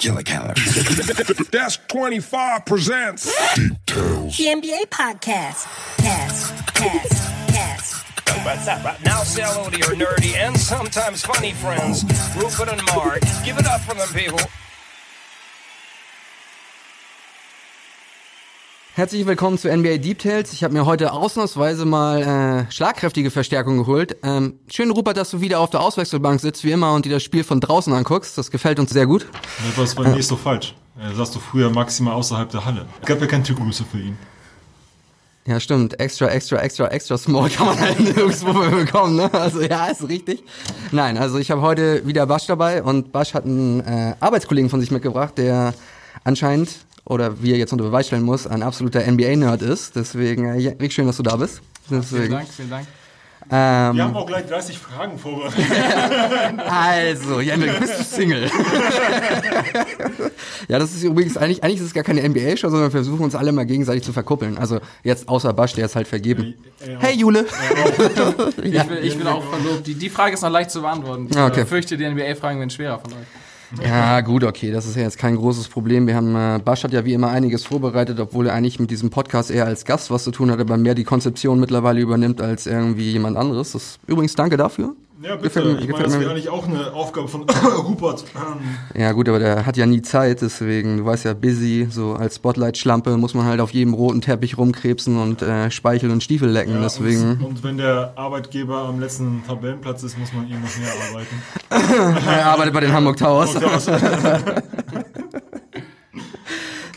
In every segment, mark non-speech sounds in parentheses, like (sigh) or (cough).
Killer Couch. Desk 25 presents Details. The NBA podcast. Cast, cast, cast. What's up? Right now, say hello to your nerdy and sometimes funny friends, Rupert and Mark. Give it up for them, people. Herzlich willkommen zu NBA Deep Tales. Ich habe mir heute ausnahmsweise mal äh, schlagkräftige Verstärkung geholt. Ähm, schön, Rupert, dass du wieder auf der Auswechselbank sitzt, wie immer, und dir das Spiel von draußen anguckst. Das gefällt uns sehr gut. Das war nicht so falsch. Er saß du früher maximal außerhalb der Halle. Es gab ja keine Türgröße für ihn. Ja, stimmt. Extra, extra, extra, extra small (laughs) kann man halt nirgendwo bekommen, ne? Also ja, ist richtig. Nein, also ich habe heute wieder Basch dabei und Basch hat einen äh, Arbeitskollegen von sich mitgebracht, der anscheinend oder wie er jetzt unter Beweis stellen muss, ein absoluter NBA-Nerd ist. Deswegen, äh, ja, richtig schön, dass du da bist. Deswegen, Vielen Dank, vielen Dank. Ähm, Wir haben auch gleich 30 Fragen vorbereitet. (laughs) Also, Janik, bist du Single? (laughs) ja, das ist übrigens eigentlich, eigentlich ist es gar keine NBA-Show, sondern wir versuchen uns alle mal gegenseitig zu verkuppeln. Also jetzt außer Basch, der ist halt vergeben. Hey Jule! (laughs) Ich bin, ich bin auch verlobt. Die, die Frage ist noch leicht zu beantworten. Ich Ah, okay. äh, fürchte, die NBA-Fragen werden schwerer von euch. Ja, gut, okay, das ist ja jetzt kein großes Problem. Wir haben, äh, Basch hat ja wie immer einiges vorbereitet, obwohl er eigentlich mit diesem Podcast eher als Gast was zu tun hat, aber mehr die Konzeption mittlerweile übernimmt als irgendwie jemand anderes. Das, übrigens, danke dafür. Ja, bitte. Gefällt mir- ich meine, das wäre eigentlich auch eine Aufgabe von (clears throat) Rupert. Ähm, Ja gut, aber der hat ja nie Zeit, deswegen, du weißt ja, busy, so als Spotlight-Schlampe muss man halt auf jedem roten Teppich rumkrebsen und äh, Speichel und Stiefel lecken, ja, deswegen. Und, und wenn der Arbeitgeber am letzten Tabellenplatz ist, muss man ihm noch mehr arbeiten. (laughs) Er arbeitet bei den Hamburg Towers. (laughs)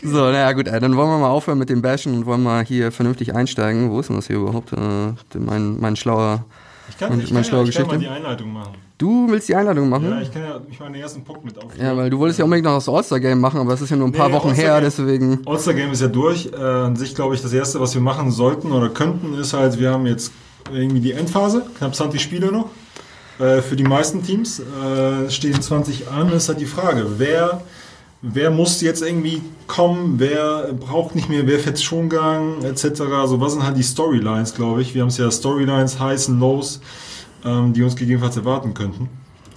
So, naja gut, äh, dann wollen wir mal aufhören mit dem Bashen und wollen mal hier vernünftig einsteigen. Wo ist denn das hier überhaupt? Äh, mein, mein schlauer... Ich kann, Und ich meine schlaue ja, ich kann mal die Einleitung machen. Du willst die Einladung machen? Ja, ich kann ja ich meine den ersten Punkt mit aufnehmen. Ja, weil du wolltest ja unbedingt noch das All-Star-Game machen, aber es ist ja nur ein paar Nee, Wochen her, All-Star-Game- deswegen... All-Star Game ist ja durch. Äh, an sich glaube ich, das erste, was wir machen sollten oder könnten, ist halt, wir haben jetzt irgendwie die Endphase, knapp 20 Spiele noch. Äh, für die meisten Teams äh, stehen 20 an, ist halt die Frage, wer, wer muss jetzt irgendwie kommen, wer braucht nicht mehr, wer fährt Schongang, etc. Also was sind halt die Storylines, glaube ich. Wir haben es ja Storylines, Highs und Lows, ähm, die uns gegebenenfalls erwarten könnten.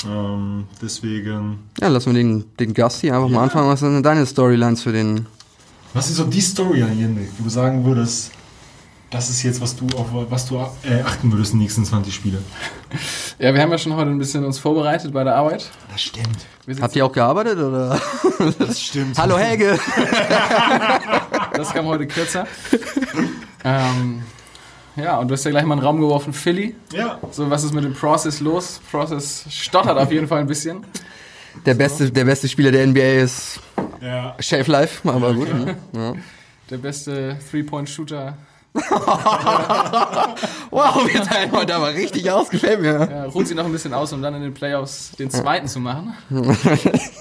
Ähm, deswegen Ja, lassen wir den, den Gast hier einfach mal anfangen. Was sind denn deine Storylines für den... Was ist so die Story an Jenrik, wo du sagen würdest, das ist jetzt, was du auf was du äh, achten würdest in den nächsten 20 Spiele? Ja, wir haben ja schon heute ein bisschen uns vorbereitet bei der Arbeit. Das stimmt. Habt ihr auch gearbeitet, oder? Das stimmt. Hallo Helge! (laughs) das kam heute kürzer. ähm, ja, und du hast ja gleich mal in den Raum geworfen, Philly. Ja. So, was ist mit dem Process los? Process stottert auf jeden Fall ein bisschen. Der beste, der beste Spieler der NBA ist Ja. Shave Life, aber gut. ne? Ja. Der beste Three-Point-Shooter. (laughs) Wow, wir teilen heute aber richtig aus, gefällt mir. Ja, ruht sie noch ein bisschen aus, um dann in den Playoffs den zweiten zu machen. (laughs)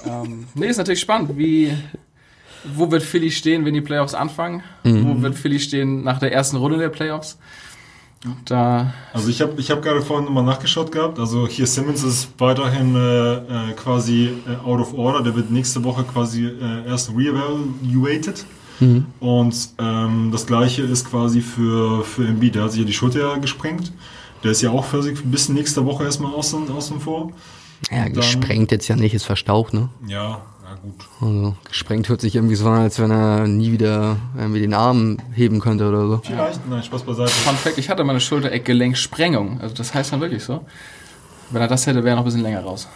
ähm, nee, ist natürlich spannend. Wie, wo wird Philly stehen, wenn die Playoffs anfangen? Wo wird Philly stehen nach der ersten Runde der Playoffs? Da, Also ich habe ich hab gerade vorhin nochmal nachgeschaut gehabt. Also hier Simmons ist weiterhin äh, äh, quasi äh, out of order. Der wird nächste Woche quasi äh, erst reevaluated. Und ähm, das gleiche ist quasi für, für Embiid. Der hat sich ja die Schulter gesprengt. Der ist ja auch für sich bis nächste Woche erstmal außen, außen vor. Ja, dann- gesprengt jetzt ja nicht, ist verstaucht, ne? Ja, na gut. Also, gesprengt hört sich irgendwie so an, als wenn er nie wieder irgendwie den Arm heben könnte oder so. Vielleicht, nein, Spaß beiseite. Fun Fact, ich hatte meine Schulter-Eckgelenksprengung. Also das heißt dann wirklich so. Wenn er das hätte, wäre er noch ein bisschen länger raus.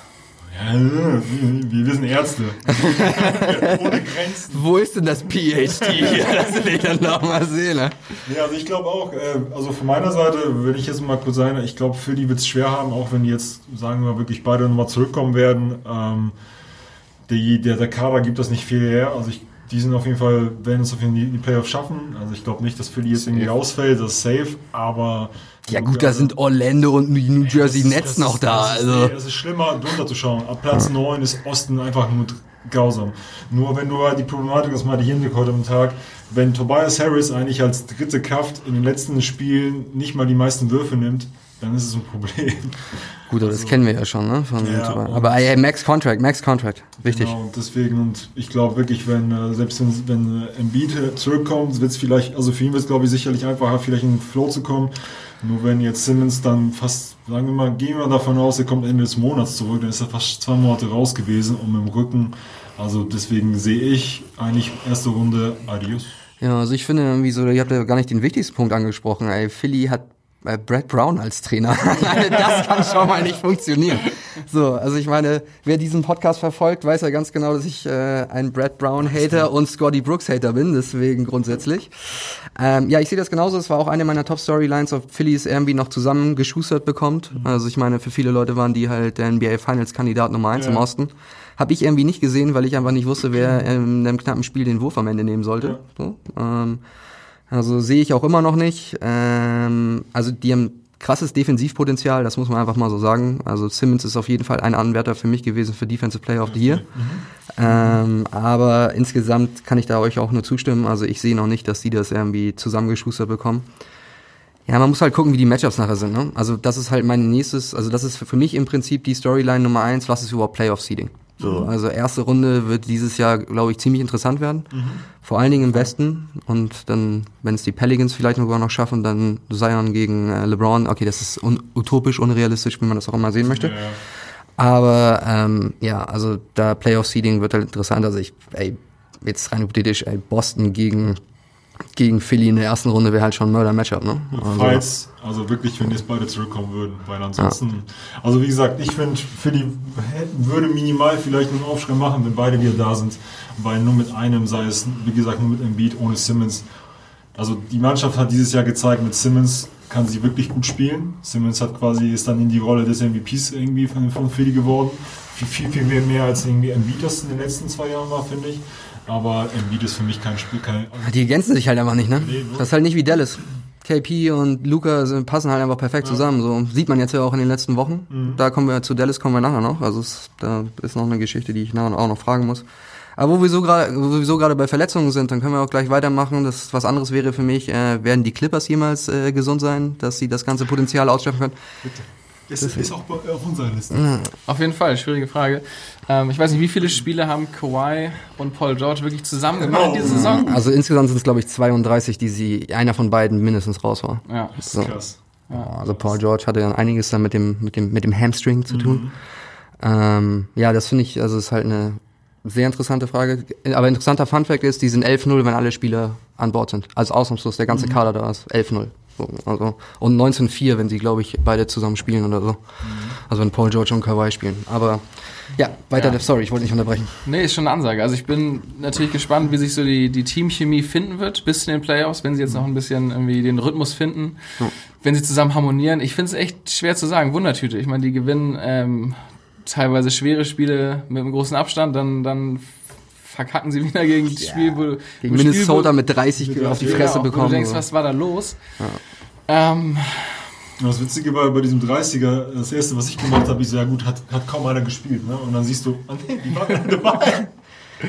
Wir, sind Ärzte. (laughs) Ohne Grenzen. Wo ist denn das PhD hier? Das will ich dann noch mal sehen, ne? Ja, also ich glaube auch, äh, also von meiner Seite, wenn ich jetzt mal kurz sein, ich glaube, für die wird es schwer haben, auch wenn die jetzt, sagen wir mal, wirklich beide nochmal zurückkommen werden. Ähm, die, der, der Kader gibt das nicht viel her. Also ich, die sind auf jeden Fall, werden es auf jeden Fall die, die Playoffs schaffen. Also ich glaube nicht, dass Philly jetzt irgendwie ausfällt, das ist safe, aber Ja gut, da sind Orlando und New Jersey das- Nets das noch ist- da. Das ist, Also. nee, es ist schlimmer, drunter zu schauen. Ab Platz 9 ist Osten einfach nur grausam. Nur wenn du halt die Problematik, das meinte Hinrik heute am Tag, wenn Tobias Harris eigentlich als dritte Kraft in den letzten Spielen nicht mal die meisten Würfe nimmt, dann ist es ein Problem. Gut, aber das kennen wir ja schon, ne? Von, Ja, aber ey, Max Contract, Max Contract. Wichtig. Genau, und deswegen, und ich glaube wirklich, wenn, äh, selbst wenn, wenn äh, Embiid zurückkommt, wird es vielleicht, also für ihn wird es, glaube ich, sicherlich einfacher, vielleicht in den Flow zu kommen. Nur wenn jetzt Simmons dann fast, sagen wir mal, gehen wir davon aus, er kommt Ende des Monats zurück, dann ist er fast zwei Monate raus gewesen und mit dem Rücken. Also deswegen sehe ich eigentlich erste Runde Adios. Ja, also ich finde irgendwie so, ihr habt ja gar nicht den wichtigsten Punkt angesprochen. Ey, Philly hat äh, Brad Brown als Trainer. (laughs) das kann schon mal nicht funktionieren. So, also ich meine, wer diesen Podcast verfolgt, weiß ja ganz genau, dass ich äh, ein Brad Brown-Hater und Scotty Brooks-Hater bin, deswegen grundsätzlich. Ähm, ja, ich sehe das genauso. Es war auch eine meiner Top-Storylines, ob Philly es irgendwie noch zusammengeschustert bekommt. Also ich meine, für viele Leute waren die halt der NBA Finals-Kandidat Nummer eins Ja. im Osten. Habe ich irgendwie nicht gesehen, weil ich einfach nicht wusste, wer in einem knappen Spiel den Wurf am Ende nehmen sollte. So, ähm, also sehe ich auch immer noch nicht. Ähm, also die haben krasses Defensivpotenzial, das muss man einfach mal so sagen. Also Simmons ist auf jeden Fall ein Anwärter für mich gewesen für Defensive Player of the Year. Ähm, aber insgesamt kann ich da euch auch nur zustimmen. Also ich sehe noch nicht, dass die das irgendwie zusammengeschustert bekommen. Ja, man muss halt gucken, wie die Matchups nachher sind. Ne? Also das ist halt mein nächstes, also das ist für mich im Prinzip die Storyline Nummer eins, was ist überhaupt Playoff-Seeding. So, also erste Runde wird dieses Jahr, glaube ich, ziemlich interessant werden. Vor allen Dingen im Westen. Und dann, wenn es die Pelicans vielleicht sogar noch schaffen, dann Zion gegen äh, LeBron. Okay, das ist un utopisch, unrealistisch, wie man das auch immer sehen möchte. Ja. Aber ähm, ja, also da Playoff-Seeding wird halt interessant. Also ich, ey, jetzt rein hypothetisch, ey, Boston gegen, gegen Philly in der ersten Runde wäre halt schon ein Mörder-Matchup, ne? Also, Falls, also wirklich, wenn jetzt beide zurückkommen würden, weil ansonsten, also wie gesagt, ich finde, Philly würde minimal vielleicht einen Aufschrei machen, wenn beide wieder da sind, weil nur mit einem, sei es, wie gesagt, nur mit Embiid, ohne Simmons. Also die Mannschaft hat dieses Jahr gezeigt, mit Simmons kann sie wirklich gut spielen. Simmons hat quasi, ist dann in die Rolle des MVPs irgendwie von, von Philly geworden. Viel, viel, mehr, mehr als irgendwie Embiid das in den letzten zwei Jahren war, finde ich. Aber Embiid ist für mich kein Spiel, kein, Die ergänzen sich halt einfach nicht, ne? Nee, Das ist halt nicht wie Dallas. KP und Luca passen halt einfach perfekt zusammen. So sieht man jetzt ja auch in den letzten Wochen. Mhm. Da kommen wir zu Dallas kommen wir nachher noch. Also es, da ist noch eine Geschichte, die ich nachher auch noch fragen muss. Aber wo wir so gerade, wo wir so gerade bei Verletzungen sind, dann können wir auch gleich weitermachen. Das was anderes wäre für mich, äh, werden die Clippers jemals äh, gesund sein, dass sie das ganze Potenzial ausschöpfen können? Ist, ist auch bei- auf unserer Liste. Auf jeden Fall, schwierige Frage. Ähm, ich weiß nicht, wie viele Spiele haben Kawhi und Paul George wirklich zusammen gemacht diese Saison? Also insgesamt sind es glaube ich 32, die sie einer von beiden mindestens raus war. Ja. So. Krass. Also Paul George hatte dann einiges dann mit dem, mit dem, mit dem Hamstring zu tun. Ähm, ja, das finde ich, also ist halt eine sehr interessante Frage. Aber interessanter Funfact ist, die sind 11-0, wenn alle Spieler an Bord sind. Also Ausnahmslos, der ganze Kader da ist 11-0. So, also, und 19-4, wenn sie, glaube ich, beide zusammen spielen oder so. Also wenn Paul George und Kawhi spielen. Aber ja, weiter, Ja. sorry, ich wollte nicht unterbrechen. Nee, ist schon eine Ansage. Also ich bin natürlich gespannt, wie sich so die, die Teamchemie finden wird bis in den Playoffs, wenn sie jetzt noch ein bisschen irgendwie den Rhythmus finden, wenn sie zusammen harmonieren. Ich finde es echt schwer zu sagen. Wundertüte. Ich meine, die gewinnen ähm, teilweise schwere Spiele mit einem großen Abstand, dann, dann verkacken sie wieder gegen das Spiel, wo Gegen Spiel, Minnesota wo- mit 30 auf die Ja, Fresse Wo bekommen. du denkst, so. was war da los? Ähm, Das Witzige war bei diesem 30er, das erste, was ich gemacht habe, ich so, ja gut, hat, hat kaum einer gespielt. Ne? Und dann siehst du, ah, nee, die waren dabei.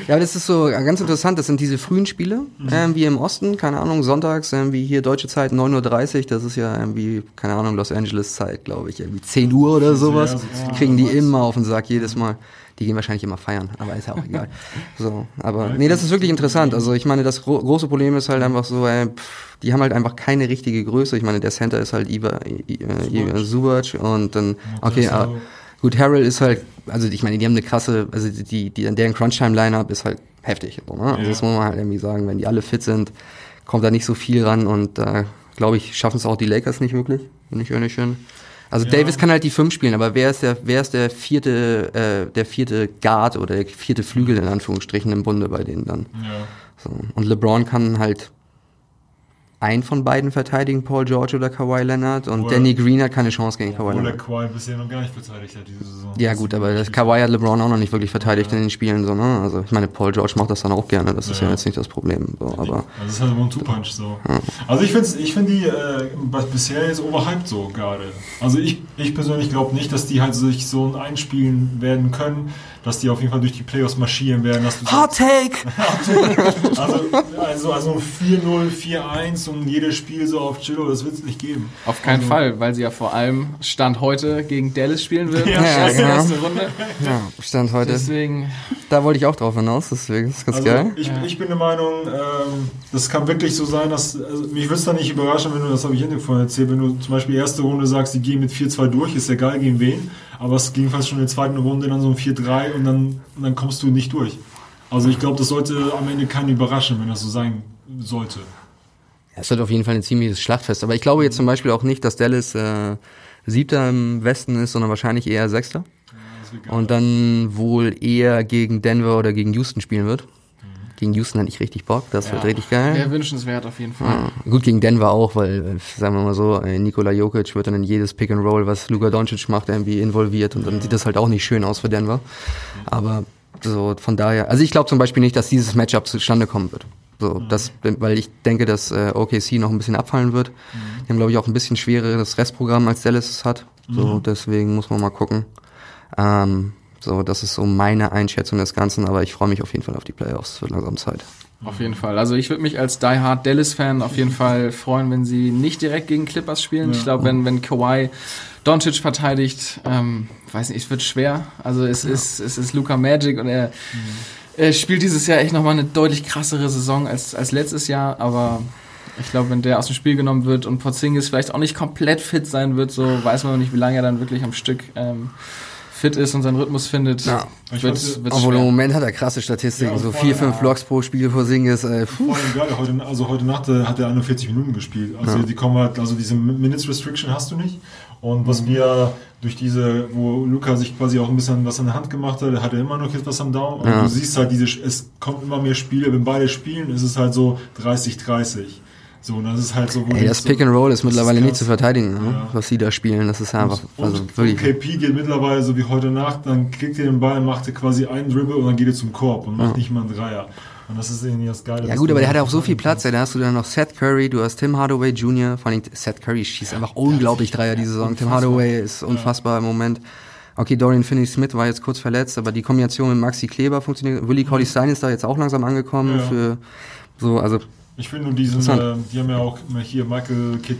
Ja, aber das ist so ganz interessant. Das sind diese frühen Spiele, ähm, wie im Osten, keine Ahnung, sonntags, ähm, wie hier deutsche Zeit 9.30 Uhr. Das ist ja irgendwie, keine Ahnung, Los Angeles Zeit, glaube ich, irgendwie 10 Uhr oder sowas. so zehn Kriegen die immer auf den Sack, jedes Mal. Die gehen wahrscheinlich immer feiern, aber ist ja auch egal. (laughs) So, aber nee, das ist wirklich interessant. Also ich meine, das gro große Problem ist halt einfach so, äh, pff, die haben halt einfach keine richtige Größe. Ich meine, der Center ist halt Iva, I, I, I, Subac und dann, okay, aber, Gut, Harrell ist halt, also ich meine, die haben eine krasse, also die, die, deren Crunch-Time-Line-Up ist halt heftig. So, ne? Also Ja. das muss man halt irgendwie sagen, wenn die alle fit sind, kommt da nicht so viel ran und da, glaube ich, schaffen es auch die Lakers nicht wirklich, wenn ich ehrlich bin. Also Ja. Davis kann halt die fünf spielen, aber wer ist der, wer ist der vierte, äh, der vierte Guard oder der vierte Flügel in Anführungsstrichen im Bunde bei denen dann? Ja. So. Und LeBron kann halt einen von beiden verteidigen, Paul George oder Kawhi Leonard und Obwohl- Danny Green hat keine Chance gegen Kawhi Obwohl Leonard. Kawhi bisher noch gar nicht verteidigt hat diese Saison. Ja gut, aber das Kawhi hat LeBron auch noch nicht wirklich verteidigt in den Spielen, so, ne? Also ich meine, Paul George macht das dann auch gerne, das ist ja, Ja. jetzt nicht das Problem. So, aber Also das ist halt immer ein Two-Punch so. Also ich finde ich find die äh, was bisher jetzt overhyped so gerade. Also ich, ich persönlich glaube nicht, dass die halt sich so einspielen werden können, dass die auf jeden Fall durch die Playoffs marschieren werden. Dass du Hot Take! (laughs) also, also, also ein 4-0, 4-1 gehst und jedes Spiel so auf Chillo, das wird es nicht geben. Auf keinen Fall, weil sie ja vor allem Stand heute gegen Dallas spielen wird. Ja, erste, genau. erste Runde. Ja, Stand heute. Deswegen, Da wollte ich auch drauf hinaus, deswegen ist ganz Also geil. ich, ich bin der Meinung, ähm, das kann wirklich so sein, dass also mich würde es dann nicht überraschen, wenn du, das habe ich Ende vorhin erzählt, wenn du zum Beispiel erste Runde sagst, die gehen mit 4-2 durch, ist egal gegen wen, aber es ging fast schon in der zweiten Runde dann so ein 4-3 und dann, und dann kommst du nicht durch. Also ich glaube, das sollte am Ende keinen überraschen, wenn das so sein sollte. Es wird auf jeden Fall ein ziemliches Schlachtfest. Aber ich glaube jetzt zum Beispiel auch nicht, dass Dallas äh, Siebter im Westen ist, sondern wahrscheinlich eher Sechster. Geil. Und dann wohl eher gegen Denver oder gegen Houston spielen wird. Gegen Houston hätte ich richtig Bock, das wird richtig geil. wäre wünschenswert auf jeden Fall. Ja, Gut gegen Denver auch, weil, äh, sagen wir mal so, äh, Nikola Jokic wird dann in jedes Pick and Roll, was Luka Doncic macht, irgendwie involviert und dann sieht das halt auch nicht schön aus für Denver. Aber so von daher, also ich glaube zum Beispiel nicht, dass dieses Matchup zustande kommen wird. So, das, weil ich denke, dass äh, OKC noch ein bisschen abfallen wird. Die haben, glaube ich, auch ein bisschen schwereres Restprogramm als Dallas es hat. So, deswegen muss man mal gucken. Ähm, so, das ist so meine Einschätzung des Ganzen, aber ich freue mich auf jeden Fall auf die Playoffs. Es wird langsam Zeit. Auf jeden Fall. Also ich würde mich als Die Hard Dallas-Fan auf jeden Fall freuen, wenn sie nicht direkt gegen Clippers spielen. Ich glaube, wenn, wenn Kawhi Doncic verteidigt, ähm, weiß nicht, es wird schwer. Also es ist, es ist Luca Magic und er, er spielt dieses Jahr echt nochmal eine deutlich krassere Saison als, als letztes Jahr, aber ich glaube, wenn der aus dem Spiel genommen wird und Porzingis vielleicht auch nicht komplett fit sein wird, so weiß man noch nicht, wie lange er dann wirklich am Stück ähm, fit ist und seinen Rhythmus findet. Ja. Wird, wird's Obwohl im schwer. Moment hat er krasse Statistiken, Ja, so vier, fünf ja. Blocks pro Spiel vor Singles. Äh. Vor allem geil, heute, also heute Nacht äh, hat er 41 Minuten gespielt. Also die kommen halt, also diese Minutes Restriction hast du nicht. Und was wir durch diese, wo Luca sich quasi auch ein bisschen was an der Hand gemacht hat, hat er immer noch jetzt was am Daumen. Und Ja. du siehst halt diese, es kommt immer mehr Spiele, wenn beide spielen, ist es halt so 30-30. So, das ist halt so, Ey, das Pick and Roll ist mittlerweile nicht krass. zu verteidigen, ne? Ja. was sie da spielen. Das ist einfach, Und, also und wirklich. KP geht mittlerweile so wie heute Nacht, dann kriegt er den Ball, macht er quasi einen Dribble und dann geht er zum Korb und macht nicht mal einen Dreier. Und das ist irgendwie das Geile. Ja gut, aber der hat auch so viel Platz. Ey. Da hast du dann noch Seth Curry, du hast Tim Hardaway Jr. Vor allem Seth Curry schießt einfach unglaublich Dreier diese Saison. Tim unfassbar. Hardaway ist unfassbar im Moment. Okay, Dorian Finney-Smith war jetzt kurz verletzt, aber die Kombination mit Maxi Kleber funktioniert. Willie Colley Stein ist da jetzt auch langsam angekommen Ja. für so, also Ich finde nur diesen, äh, die haben ja auch hier Michael Kidd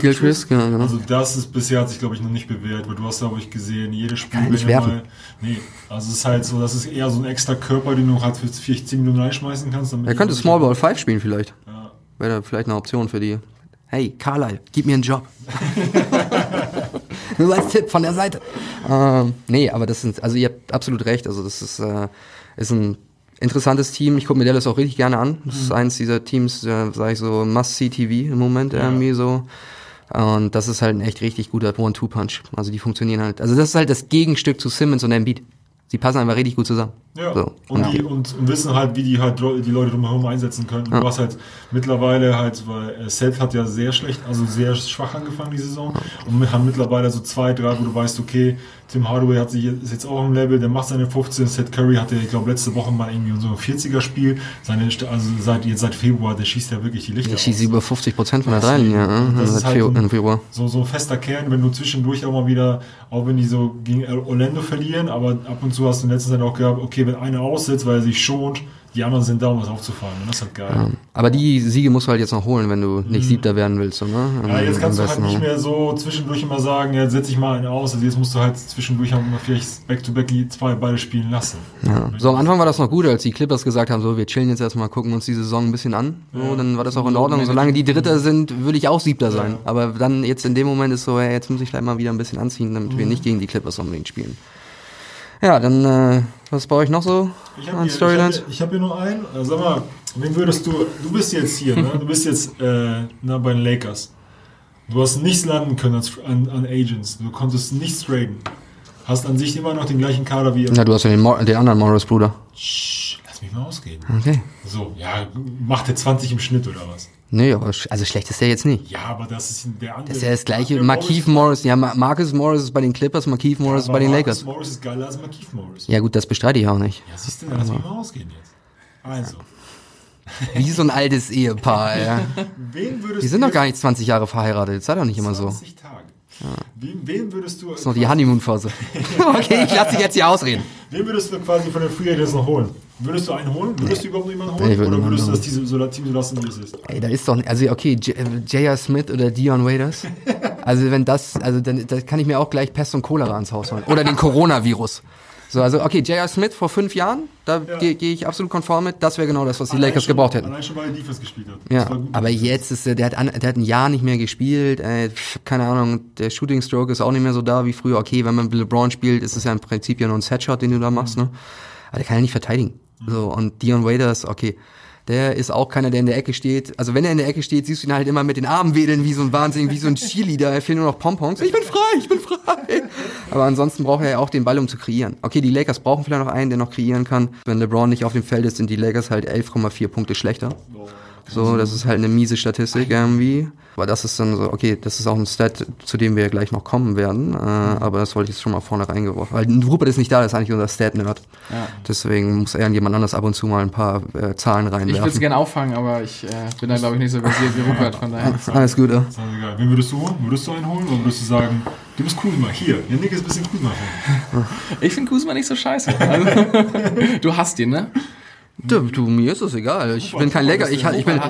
Gilchrist, genau, genau. Also das ist bisher hat sich glaube ich noch nicht bewährt, weil du hast glaube ich gesehen, jedes Spiel Kann er nicht. Mal, nee, also es ist halt so, das ist eher so ein extra Körper, den du halt für vielleicht 10 Minuten reinschmeißen kannst. Damit er könnte Small Ball 5 spielen vielleicht. Ja. Wäre da vielleicht eine Option für die. Hey, Carlyle, gib mir einen Job. (laughs) Nur als Tipp von der Seite. Ähm, nee, aber das sind, also ihr habt absolut recht. Also das ist, äh, ist ein interessantes Team. Ich gucke mir Dallas auch richtig gerne an. Das ist eins dieser Teams, äh, sage ich so, Must-See-TV im Moment irgendwie so. Und das ist halt ein echt richtig guter One-Two-Punch. Also die funktionieren halt. Also das ist halt das Gegenstück zu Simmons und Embiid. Sie passen einfach richtig gut zusammen. Ja, So. und, Und die, und, und wissen halt, wie die halt die Leute drumherum einsetzen können. Ja. Du hast halt mittlerweile halt, weil äh, Seth hat ja sehr schlecht, also sehr schwach angefangen die Saison und wir haben mittlerweile so zwei, drei, wo du weißt, okay, Tim Hardaway hat sich jetzt, ist jetzt auch im Level, der macht seine 15, Seth Curry hatte, ich glaube, letzte Woche mal irgendwie so ein 40er-Spiel, seine, also seit, jetzt seit Februar, der schießt ja wirklich die Lichter ich schieße aus. über 50 Prozent von der Dreilinie. Ne? Das ist Seit halt ein- Februar. So, so ein fester Kern, wenn du zwischendurch auch mal wieder, auch wenn die so gegen Orlando verlieren, aber ab und zu hast du in letzter Zeit auch gehabt, okay, wenn einer aussetzt, weil er sich schont, die anderen sind da, um was aufzufahren. Und das ist halt geil. Aber die Siege musst du halt jetzt noch holen, wenn du nicht Siebter werden willst, so, ne? Mhm. Ja, jetzt kannst du halt nicht mehr so zwischendurch immer sagen, ja, setz ich mal einen aus. Also jetzt musst du halt zwischendurch auch mal vielleicht back-to-back die zwei beide spielen lassen. Ja. So, am Anfang war das noch gut, als die Clippers gesagt haben, so, wir chillen jetzt erstmal, gucken uns die Saison ein bisschen an. So, dann war das auch in Ordnung. Solange die Dritter sind, würde ich auch Siebter sein. Aber dann jetzt in dem Moment ist so, hey, jetzt muss ich vielleicht mal wieder ein bisschen anziehen, damit Mhm. wir nicht gegen die Clippers unbedingt spielen. Ja, dann, äh, was bei euch noch so Ich habe an hier, ich hab Storylines? hier, ich hab hier nur einen. Also sag mal, wen würdest du, du bist jetzt hier, ne? du bist jetzt äh, na, bei den Lakers. Du hast nichts landen können als, an, an Agents. Du konntest nichts traden. Hast an sich immer noch den gleichen Kader wie Ja, du hast ja den, Mor den anderen Morris-Bruder. Lass mich mal ausreden. Okay. So, ja, macht der 20 im Schnitt oder was? Nee, aber sch- also schlecht ist der jetzt nicht. Ja, aber das ist der andere. Das ist ja das gleiche. Markeith Morris, ja, Ma- Marcus Morris ist bei den Clippers, Markeith Morris ist aber bei den Marcus Lakers. Morris ist geiler als Markeith Morris. Ja gut, das bestreite ich auch nicht. Ja, siehst du, dann lass mich mal ausgehen jetzt. Also, (laughs) Wie so ein altes Ehepaar, ja. wen würdest Die sind doch gar nicht 20 Jahre verheiratet, sei doch nicht immer so. 20 Tage. Wen, wen würdest du. Das ist noch die Honeymoon-Phase. (laughs) okay, ich lasse dich jetzt hier ausreden. Wen würdest du quasi von den Free Agents noch holen? Würdest du einen holen? Würdest du überhaupt jemanden holen? Ich würde Oder würdest du das. Team so, lassen, wie es ist? Ey, da ist doch, nicht- also okay, J- äh, J.R. Smith oder Dion Waiters. (laughs) Also wenn das, also dann, dann kann ich mir auch gleich Pest und Cholera ans Haus holen. Oder den Coronavirus. So, also okay, J.R. Smith vor fünf Jahren, da Ja. gehe geh ich absolut konform mit. Das wäre genau das, was die Allein Lakers schon- gebraucht hätten. Allein schon, weil er Defense gespielt hat. Ja, aber jetzt ist er, der hat, an, der hat ein Jahr nicht mehr gespielt, ey, pf, keine Ahnung, der Shooting Stroke ist auch nicht mehr so da wie früher. Okay, wenn man mit LeBron spielt, ist es ja im Prinzip ja nur ein Setshot, den du da machst, ne? Aber der kann ja nicht verteidigen. So, und Dion Waiters, okay, der ist auch keiner, der in der Ecke steht. Also wenn er in der Ecke steht, siehst du ihn halt immer mit den Armen wedeln wie so ein Wahnsinn, wie so ein Cheerleader. Er fehlen nur noch Pompons. Ich bin frei, ich bin frei. Aber ansonsten braucht er ja auch den Ball, um zu kreieren. Okay, die Lakers brauchen vielleicht noch einen, der noch kreieren kann. Wenn LeBron nicht auf dem Feld ist, sind die Lakers halt 11,4 Punkte schlechter. So, das ist halt eine miese Statistik irgendwie. Aber das ist dann so, okay, das ist auch ein Stat, zu dem wir ja gleich noch kommen werden. Äh, aber das wollte ich jetzt schon mal vorne reingeworfen. Weil Rupert ist nicht da, das ist eigentlich unser Stat-Nerd. Ja. Deswegen muss er und jemand anders ab und zu mal ein paar äh, Zahlen Ich würde es reinwerfen. gerne auffangen, aber ich äh, bin da, glaube ich, nicht so versiert wie Rupert. Von daher. (laughs) Alles gut, ja. Wen würdest du holen? Würdest du einen holen? Oder würdest du sagen, du bist Kuzma, hier, der Nick ist ein bisschen Kuzma. Ich finde Kuzma nicht so scheiße. Also, (laughs) du hast ihn, ne? Du, du, mir ist es egal. Ich bin kein Lakers, ich, ich bin,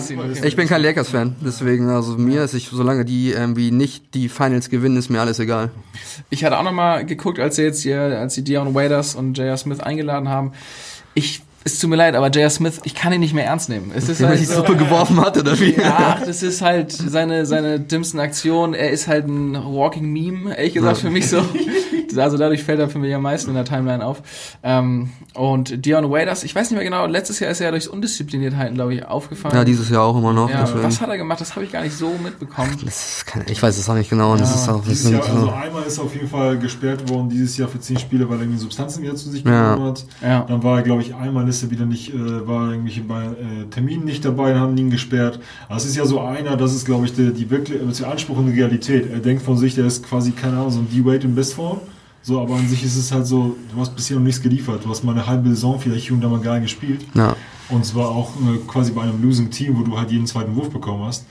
ich bin kein Lakers-Fan. Deswegen, also mir ist ich, solange die irgendwie nicht die Finals gewinnen, ist mir alles egal. Ich hatte auch noch mal geguckt, als sie jetzt hier, als sie Dion Waiters und J.R. Smith eingeladen haben. Ich, es tut mir leid, aber J.R. Smith, ich kann ihn nicht mehr ernst nehmen. Es ist Wenn halt die so, Suppe geworfen hat, oder wie? Ach, das ist halt seine, seine dümmsten Aktionen. Er ist halt ein Walking Meme, ehrlich gesagt, für mich so. (laughs) Also dadurch fällt er für mich am meisten in der Timeline auf. Ähm, und Dion Waiters, ich weiß nicht mehr genau, letztes Jahr ist er ja durchs Undiszipliniertheiten, glaube ich, aufgefallen. Ja, dieses Jahr auch immer noch. ja, was hat er gemacht? Das habe ich gar nicht so mitbekommen. Das keine, ich weiß es auch nicht genau. Und das Ja, ist auch, das Jahr, also so, einmal ist er auf jeden Fall gesperrt worden, dieses Jahr für zehn Spiele, weil er irgendwie Substanzen wieder zu sich Ja. genommen hat. Ja. Dann war er, glaube ich, einmal ist er wieder nicht, äh, war irgendwelche bei, äh, Terminen nicht dabei, haben ihn gesperrt. Aber es ist ja so einer, das ist, glaube ich, die, die wirklich, äh, der Anspruch in die Realität. Er denkt von sich, der ist quasi, keine Ahnung, so ein D-Wade in Bestform. So, aber an sich ist es halt so, du hast bisher noch nichts geliefert. Du hast mal eine halbe Saison vielleicht hier und da mal nicht gespielt. ja. Und zwar auch äh, quasi bei einem losing Team, wo du halt jeden zweiten Wurf bekommen hast.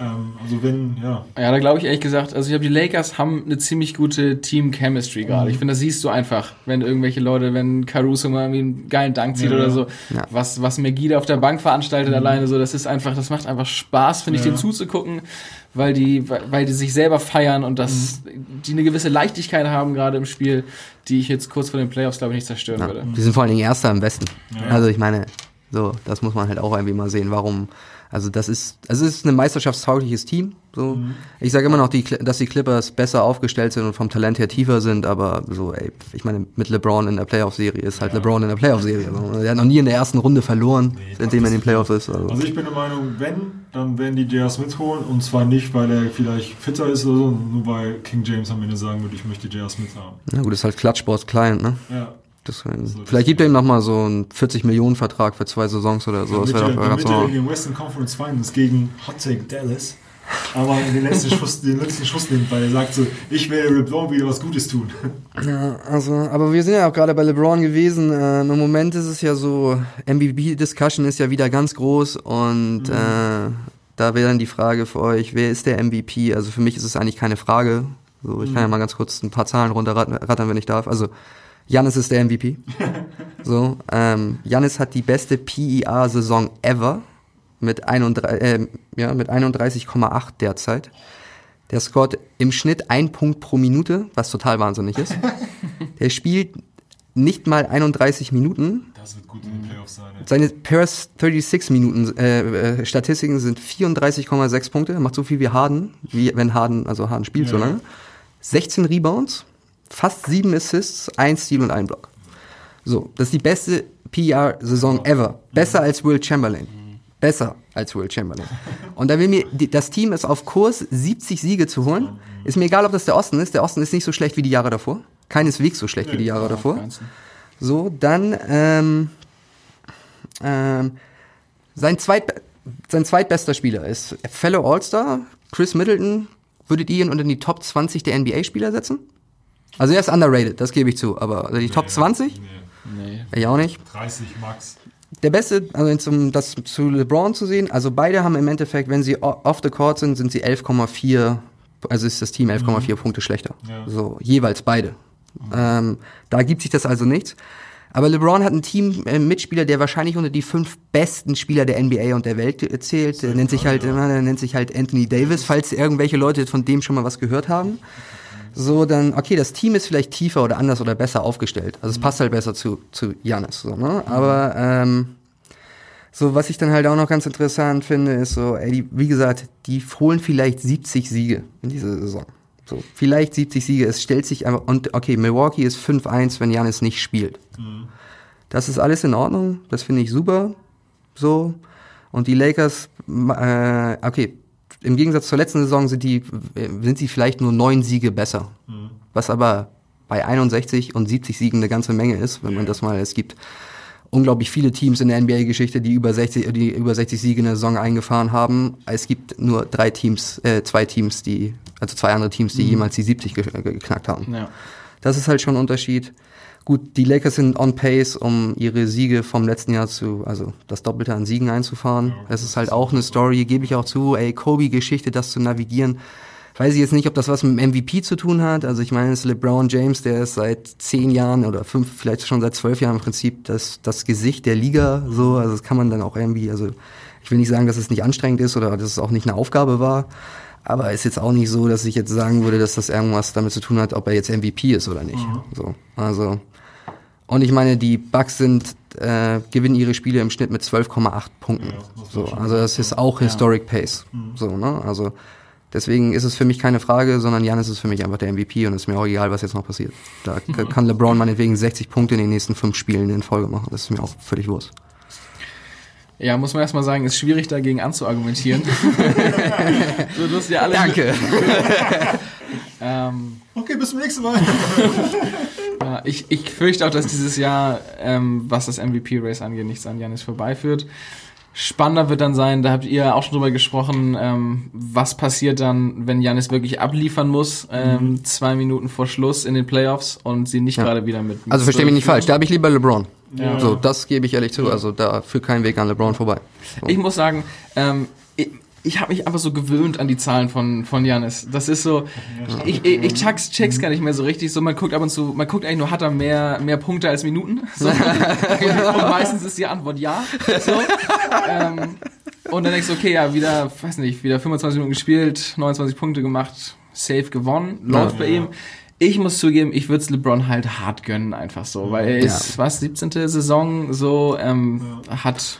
Ähm, also wenn, ja, Ja, da glaube ich ehrlich gesagt, also ich glaube, die Lakers haben eine ziemlich gute Team-Chemistry gerade. Ich finde, das siehst du einfach, wenn irgendwelche Leute, wenn Caruso mal irgendwie einen geilen Dank zieht Ja. oder so, Ja. was, was McGee da auf der Bank veranstaltet alleine so, das ist einfach, das macht einfach Spaß, finde ich, Ja. den zuzugucken, weil die, weil die sich selber feiern und das, die eine gewisse Leichtigkeit haben gerade im Spiel, die ich jetzt kurz vor den Playoffs, glaube ich, nicht zerstören Ja, würde. die sind vor allen Dingen Erster im Westen. Ja. Also ich meine, so, das muss man halt auch irgendwie mal sehen, warum. Also das ist, also es ist ein meisterschaftstaugliches Team. So, ich sage immer noch, die, dass die Clippers besser aufgestellt sind und vom Talent her tiefer sind, aber so, ey, ich meine, mit LeBron in der Playoff-Serie ist halt LeBron in der Playoff-Serie. So. Er hat noch nie in der ersten Runde verloren, seitdem er in den Playoffs ist. Also. Also ich bin der Meinung, wenn, dann werden die J.R. Smith holen und zwar nicht, weil er vielleicht fitter ist oder so, nur weil King James am Ende sagen würde, ich möchte J.R. Smith haben. Na gut, das ist halt Klatschsports Client, ne? Ja. Deswegen. So, Vielleicht gibt er ihm noch mal so einen 40 Millionen Vertrag für zwei Saisons oder so. Das damit wäre er, doch ganz normal. den Western Conference Finals gegen Hot Take Dallas aber den letzten (laughs) Schuss, den letzten Schuss nimmt, weil er sagt so, ich werde LeBron wieder was Gutes tun. Ja, also, aber wir sind ja auch gerade bei LeBron gewesen. Ähm, Im Moment ist es ja so, MVP-Discussion ist ja wieder ganz groß und äh, da wäre dann die Frage für euch, wer ist der MVP? Also für mich ist es eigentlich keine Frage. So, ich kann ja mal ganz kurz ein paar Zahlen runterrattern, wenn ich darf. Also Janis ist der MVP. (laughs) so, ähm, Janis hat die beste PER-Saison ever mit 31, äh, ja, mit 31,8 derzeit. Der scoret im Schnitt ein Punkt pro Minute, was total wahnsinnig ist. (laughs) Der spielt nicht mal 31 Minuten. Das wird gut in den Playoffs sein. ey. Seine Paris 36 Minuten äh, äh, Statistiken sind 34,6 Punkte. Er macht so viel wie Harden, wie wenn Harden, also Harden spielt so Ja. lange. 16 Rebounds, fast 7 Assists, 1 Steal und 1 Block. So, das ist die beste PR-Saison ever. Besser als Will Chamberlain. Besser als Will Chamberlain. Und da will mir, das Team ist auf Kurs, 70 Siege zu holen. Ist mir egal, ob das der Osten ist. Der Osten ist nicht so schlecht wie die Jahre davor. Keineswegs so schlecht wie die Jahre davor. So, dann ähm, ähm, sein, zweit, sein zweitbester Spieler ist Fellow All-Star, Chris Middleton. Würdet ihr ihn unter die Top 20 der NBA-Spieler setzen? Also er ist underrated, das gebe ich zu, aber die Top 20? Nee, Nee. Ich auch nicht. 30 Max. Der Beste, also jetzt, um das zu LeBron zu sehen, also beide haben im Endeffekt, wenn sie off the court sind, sind sie 11,4, also ist das Team 11,4 Punkte schlechter. Ja. So, jeweils beide. Ähm, da gibt sich das also nichts. Aber LeBron hat ein Team äh, Mitspieler, der wahrscheinlich unter die fünf besten Spieler der NBA und der Welt äh, zählt. Der nennt sich halt, immer, der nennt sich halt Anthony Davis, falls irgendwelche Leute von dem schon mal was gehört haben. So, dann, okay, das Team ist vielleicht tiefer oder anders oder besser aufgestellt. Also es passt halt besser zu, zu Giannis, so, ne? Aber, ähm, so, was ich dann halt auch noch ganz interessant finde, ist so, ey, die, wie gesagt, die holen vielleicht 70 Siege in dieser Saison. So, vielleicht 70 Siege. Es stellt sich einfach, und okay, Milwaukee ist 5-1, wenn Janis nicht spielt. Das ist alles in Ordnung. Das finde ich super. So. Und die Lakers, äh, okay, im Gegensatz zur letzten Saison sind die, sind sie vielleicht nur neun Siege besser. Was aber bei 61 und 70 Siegen eine ganze Menge ist, wenn man das mal, es gibt unglaublich viele Teams in der NBA-Geschichte, die über 60, die über 60 Siege in der Saison eingefahren haben. Es gibt nur drei Teams, äh, zwei Teams, die, also zwei andere Teams, die jemals die 70 ge geknackt haben. Ja. Das ist halt schon ein Unterschied. Gut, die Lakers sind on pace, um ihre Siege vom letzten Jahr zu, also das Doppelte an Siegen einzufahren. Es ist halt auch eine Story, gebe ich auch zu, ey, Kobe-Geschichte, das zu navigieren. Weiß ich jetzt nicht, ob das was mit dem MVP zu tun hat. Also ich meine, es ist LeBron James, der ist seit zehn Jahren oder fünf, vielleicht schon seit zwölf Jahren im Prinzip das, das Gesicht der Liga. So, also das kann man dann auch irgendwie, also ich will nicht sagen, dass es nicht anstrengend ist oder dass es auch nicht eine Aufgabe war. Aber ist jetzt auch nicht so, dass ich jetzt sagen würde, dass das irgendwas damit zu tun hat, ob er jetzt MVP ist oder nicht. So, also und ich meine, die Bucks sind äh, gewinnen ihre Spiele im Schnitt mit 12,8 Punkten. so, also das ist auch Historic Pace. So, ne? Also deswegen ist es für mich keine Frage, sondern Janis ist für mich einfach der MVP und es ist mir auch egal, was jetzt noch passiert. Da (laughs) kann LeBron meinetwegen 60 Punkte in den nächsten fünf Spielen in Folge machen. Das ist mir auch völlig wurscht. Ja, muss man erstmal sagen, ist schwierig dagegen anzuargumentieren. (laughs) so, du hast ja alle. Danke. (laughs) Ähm, Okay, bis zum nächsten Mal. (laughs) ja, ich, ich fürchte auch, dass dieses Jahr, ähm, was das MVP-Race angeht, nichts an Janis vorbeiführt. Spannender wird dann sein, da habt ihr auch schon drüber gesprochen, ähm, was passiert dann, wenn Janis wirklich abliefern muss, ähm, zwei Minuten vor Schluss in den Playoffs und sie nicht gerade wieder mit. Also versteh mich nicht falsch, da habe ich lieber LeBron. Ja. So, das gebe ich ehrlich zu. Also da führt kein Weg an LeBron vorbei. So. Ich muss sagen, ähm, ich, ich habe mich einfach so gewöhnt an die Zahlen von von Janis. Das ist so, ich, ich, ich check's, check's gar nicht mehr so richtig. So man guckt ab und zu, man guckt eigentlich nur, hat er mehr mehr Punkte als Minuten. (laughs) So. und, und meistens ist die Antwort ja. So. Ähm, und dann denkst du, okay, ja, wieder, weiß nicht, wieder 25 Minuten gespielt, 29 Punkte gemacht, safe gewonnen, läuft bei ihm. Ich muss zugeben, ich würde LeBron halt hart gönnen, einfach so, weil er ist, was, 17. Saison, so, ähm, hat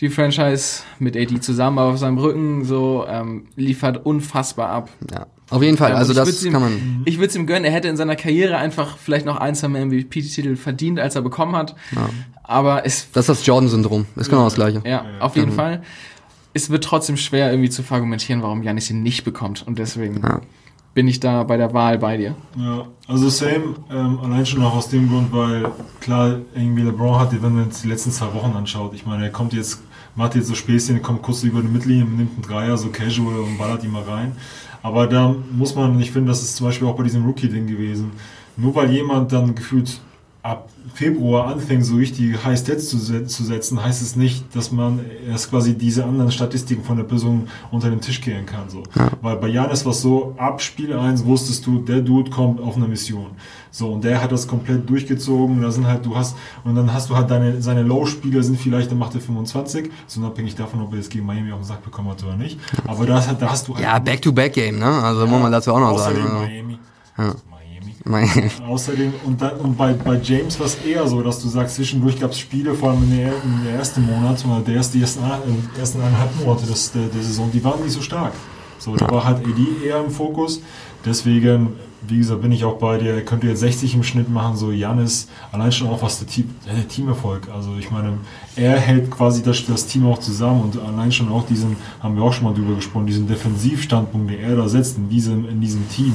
die Franchise mit AD zusammen auf seinem Rücken, so, ähm, liefert unfassbar ab. Ja. Auf jeden Fall, Ähm, also das würd's ihm, kann man. Ich würde es ihm gönnen, er hätte in seiner Karriere einfach vielleicht noch ein, zwei mehr MVP-Titel verdient, als er bekommen hat. Aber es Das ist das Jordan-Syndrom. Ist genau das gleiche. ja, auf jeden Fall. Es wird trotzdem schwer, irgendwie zu argumentieren, warum Janis ihn nicht bekommt. Und deswegen Ja. Bin ich da bei der Wahl bei dir. Ja, also same, ähm, allein schon auch aus dem Grund, weil klar, irgendwie LeBron hat, wenn man jetzt die letzten zwei Wochen anschaut, ich meine, er kommt jetzt, macht jetzt so Späßchen, kommt kurz über die Mittellinie, nimmt einen Dreier, so casual und ballert ihn mal rein. Aber da muss man, ich finde, das ist zum Beispiel auch bei diesem Rookie-Ding gewesen, nur weil jemand dann gefühlt ab Februar anfängt, so richtig High Stats zu, zu setzen, heißt es nicht, dass man erst quasi diese anderen Statistiken von der Person unter den Tisch kehren kann. So. Weil bei Janis war es so, ab Spiel 1 wusstest du, der Dude kommt auf eine Mission. So, und der hat das komplett durchgezogen. Da sind halt, du hast, und dann hast du halt deine, seine Low-Spieler sind vielleicht, der macht er 25, so unabhängig davon, ob er jetzt gegen Miami auf den Sack bekommen hat oder nicht. Aber da, hast- da hast du halt. Ja, Back-to-Back-Game, ne? Also muss man dazu auch noch sagen. Miami. Ja. (laughs) Außerdem, und, dann, und bei, bei James war es eher so, dass du sagst, zwischendurch gab es Spiele, vor allem in der, in der ersten Monat, oder der ersten, äh, ersten eineinhalb Monate des, der, der Saison, die waren nicht so stark. So, da war halt AD eher im Fokus. Deswegen, wie gesagt, bin ich auch bei dir. Er könnte jetzt 60 im Schnitt machen, so Janis, allein schon auch was der, Team, der Teamerfolg. Also ich meine, er hält quasi das, das Team auch zusammen und allein schon auch diesen, haben wir auch schon mal drüber gesprochen, diesen Defensivstandpunkt, den er da setzt in diesem, in diesem Team.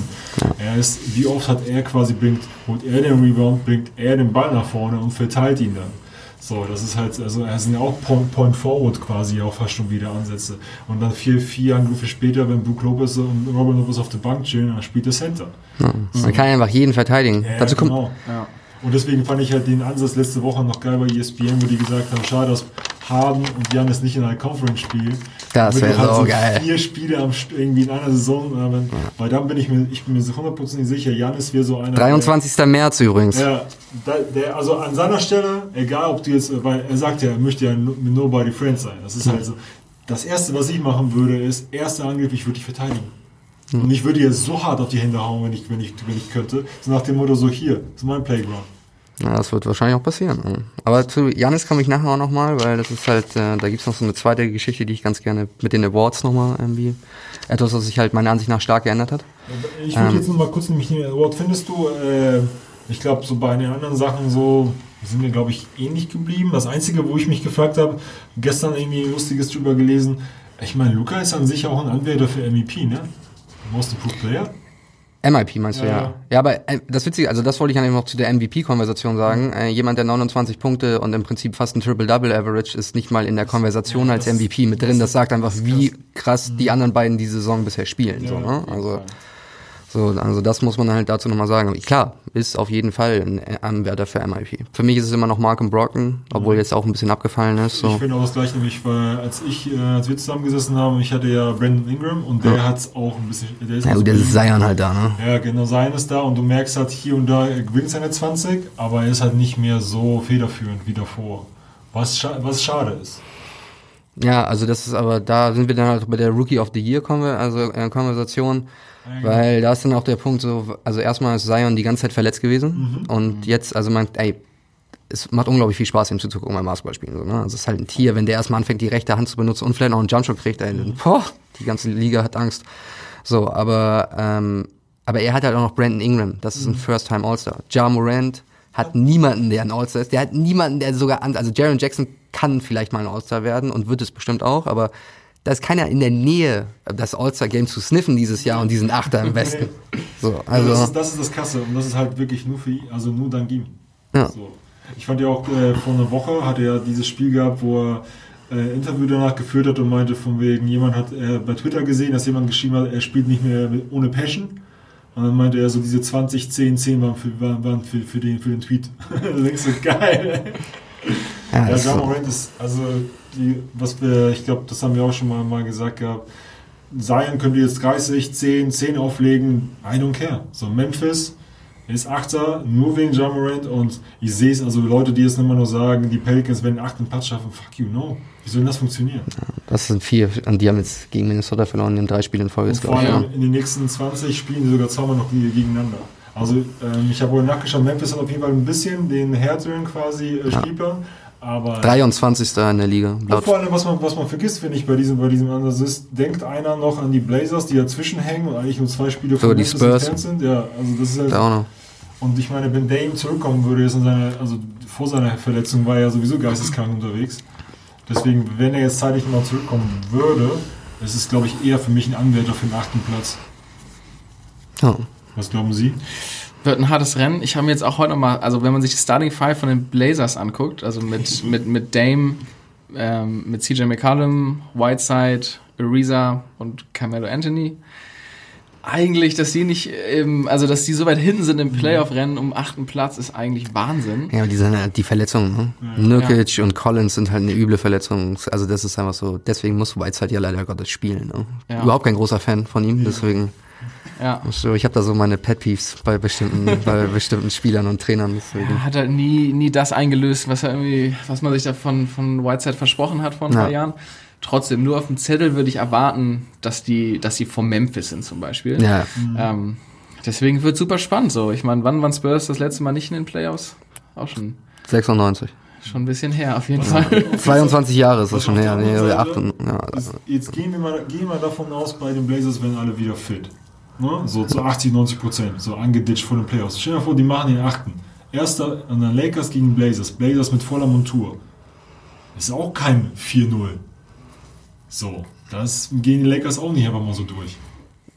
Er ist, wie oft hat er quasi bringt, holt er den Rebound, bringt er den Ball nach vorne und verteilt ihn dann. So, das ist halt, also er sind ja auch Point, Point Forward quasi auch fast schon wieder Ansätze. Und dann vier, vier Angriffe später, wenn Brook Lopez und Robin Lopez auf der Bank chillen, dann spielt der Center. Man kann einfach jeden verteidigen. Ja, dazu kommt, genau. Ja. Und deswegen fand ich halt den Ansatz letzte Woche noch geil bei ESPN, wo die gesagt haben, schade, dass Harden und Janis nicht in einer Conference spielen. Das damit wär du so geil. Vier Spiele am, irgendwie in einer Saison haben. Weil dann bin ich mir, ich bin mir hundertprozentig sicher, Janis wäre so einer. der- 23. März übrigens. ja, da, der, also an seiner Stelle, egal ob du jetzt, weil er sagt ja, er möchte ja mit Nobody Friends sein. Das ist halt so. Das erste, was ich machen würde, ist, erster Angriff, ich würde dich verteidigen. Und ich würde dir so hart auf die Hände hauen, wenn ich, wenn ich, wenn ich könnte. So nach dem Motto, so hier, das ist mein Playground. Ja, das wird wahrscheinlich auch passieren. Aber zu Janis komme ich nachher auch nochmal, weil das ist halt, äh, da gibt's noch so eine zweite Geschichte, die ich ganz gerne mit den Awards nochmal irgendwie, etwas, was sich halt meiner Ansicht nach stark geändert hat. Ich würde Ähm. jetzt noch mal kurz nämlich nehmen, Award findest du, äh, ich glaube, so bei den anderen Sachen so sind wir, glaube ich, ähnlich geblieben. Das Einzige, wo ich mich gefragt habe, gestern irgendwie Lustiges drüber gelesen, ich meine, Luca ist an sich auch ein Anwärter für MVP, ne? Most Improved Player. MIP meinst du, Ja, ja. ja. Aber äh, das Witzige, also das wollte ich eigentlich noch zu der MVP-Konversation sagen. Äh, jemand, der 29 Punkte und im Prinzip fast ein Triple-Double-Average ist nicht mal in der Konversation als das- MVP mit drin. Das sagt einfach, wie krass die anderen beiden die Saison bisher spielen. so, ne? Also. So, also das muss man halt dazu nochmal sagen. Klar, ist auf jeden Fall ein Anwärter für MIP. Für mich ist es immer noch Malcolm Brogdon, obwohl jetzt auch ein bisschen abgefallen ist. Ich So. finde auch das gleiche, nämlich, weil als ich, äh, als wir zusammengesessen haben, ich hatte ja Brandon Ingram und der hat es auch ein bisschen. Der ist Ja auch gut, so das ist Zion halt da, ne? Ja, genau, sein ist da und du merkst halt hier und da, er gewinnt seine 20, aber er ist halt nicht mehr so federführend wie davor. Was, scha was schade ist. Ja, also das ist aber, da sind wir dann halt bei der Rookie of the Year Konver also, äh, Konversation, weil da ist dann auch der Punkt so, also erstmal ist Zion die ganze Zeit verletzt gewesen und jetzt, also man, ey, es macht unglaublich viel Spaß, ihm zuzugucken beim Basketballspielen. So, ne? Also es ist halt ein Tier, wenn der erstmal anfängt, die rechte Hand zu benutzen und vielleicht noch einen Jumpshot kriegt, ey, dann, boah, die ganze Liga hat Angst. So, aber, ähm, aber er hat halt auch noch Brandon Ingram, das ist ein First-Time All-Star. Ja Morant hat niemanden, der ein All-Star ist, der hat niemanden, der sogar, an, also Jaron Jackson kann vielleicht mal ein All-Star werden und wird es bestimmt auch, aber da ist keiner in der Nähe, das All-Star-Game zu sniffen dieses Jahr und diesen Achter im Westen. (laughs) So, Also das, also, ist, das ist das Kasse und das ist halt wirklich nur für ihn, also nur dann Gimi. Ja. So. Ich fand ja auch äh, vor einer Woche hat er ja dieses Spiel gehabt, wo er äh, Interview danach geführt hat und meinte von wegen, jemand hat äh, bei Twitter gesehen, dass jemand geschrieben hat, er spielt nicht mehr mit, ohne Passion. Und dann meinte er so, diese 20, 10, 10 waren für, waren, waren für, für, den, für den Tweet. da denkst du, geil. Ja, Ja, Ja, so. Morant ist, also, die, was wir, ich glaube, das haben wir auch schon mal, mal gesagt gehabt. Zion könnte jetzt 30, 10, 10 auflegen. I don't care. So, Memphis ist Achter, nur wegen Ja Morant und ich sehe es, also Leute, die jetzt immer nur sagen, die Pelicans werden den achten Platz schaffen, fuck you, no. Wie soll denn das funktionieren? Das sind vier, und die haben jetzt gegen Minnesota verloren in drei Spielen in Folge, Und vor allem Ja. in den nächsten 20 spielen die sogar zweimal noch geg- gegeneinander. Also ähm, ich habe wohl nachgeschaut, Memphis hat auf jeden Fall ein bisschen den härteren quasi äh, Spielplan, aber 23. in der Liga. Und Laut vor allem, was man, was man vergisst, finde ich, bei diesem, bei diesem Ansatz ist, denkt einer noch an die Blazers, die dazwischen hängen und eigentlich nur zwei Spiele So, die Memphis Spurs. entfernt sind. Ja, also das ist halt, da auch noch. und ich meine, wenn Dame zurückkommen würde, jetzt in seine, also vor seiner Verletzung war er ja sowieso geisteskrank unterwegs. Deswegen, wenn er jetzt zeitlich mal zurückkommen würde, ist es, glaube ich, eher für mich ein Anwärter für den achten Platz. Ja. Was glauben Sie? Wird ein hartes Rennen. Ich habe mir jetzt auch heute nochmal, also wenn man sich die Starting Five von den Blazers anguckt, also mit, mit, mit Dame, ähm, mit CJ McCollum, Whiteside, Ariza und Carmelo Anthony. Eigentlich, dass die nicht, ähm, also dass die so weit hinten sind im Playoff-Rennen um achten Platz, ist eigentlich Wahnsinn. Ja, aber die sind halt die Verletzungen, ne? Nurkic und Collins sind halt eine üble Verletzung. Also das ist einfach so, deswegen muss Whiteside ja leider Gottes spielen. Ne? Ja. Überhaupt kein großer Fan von ihm, deswegen. Ja. So, ich habe da so meine Pet Peeves bei bestimmten, (laughs) bei bestimmten Spielern und Trainern. Deswegen. Er hat halt nie, nie das eingelöst, was er irgendwie, was man sich da von, von Whiteside versprochen hat vor ein Ja. paar Jahren. Trotzdem, nur auf dem Zettel würde ich erwarten, dass die, dass die vom Memphis sind zum Beispiel. Ja, Ähm, deswegen wird super spannend so. Ich meine, wann waren Spurs das letzte Mal nicht in den Playoffs? Auch schon, 96. schon ein bisschen her, auf jeden Fall. (laughs) 22 Jahre ist das Was schon her. Nee, Seite 8 und, ja, Ist, jetzt gehen wir, mal, gehen wir davon aus, bei den Blazers werden alle wieder fit. Ne? So zu 80, 90 Prozent. So angeditscht vor den Playoffs. Stell dir mal vor, die machen den achten. Erster und dann Lakers gegen Blazers. Blazers mit voller Montur. Ist auch kein 4-0. So, das gehen die Lakers auch nicht einfach mal so durch.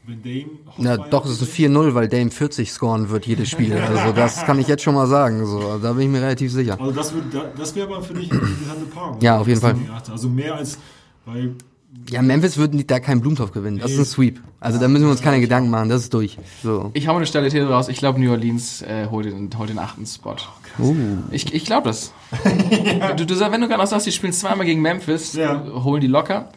Wenn Dame Na, doch, es ist ein 4-0, weil Dame 40 scoren wird jedes Spiel. (laughs) Also das kann ich jetzt schon mal sagen. So, da bin ich mir relativ sicher. Also das, wird- das wäre aber für dich eine (clears throat) interessante Paarung. Ja, auf jeden Fall. Also mehr als, weil Ja, Memphis würden da keinen Blumentopf gewinnen. Das ist ein Sweep. Also da müssen wir uns keine Gedanken machen, das ist durch. So. Ich hau mal eine steile These raus. Ich glaube, New Orleans äh, holt, den, holt den achten Spot. Uh. Ich, ich glaube das. (laughs) du, du, sagst- wenn du gerade sagst, die spielen zweimal gegen Memphis, Ja. holen die locker.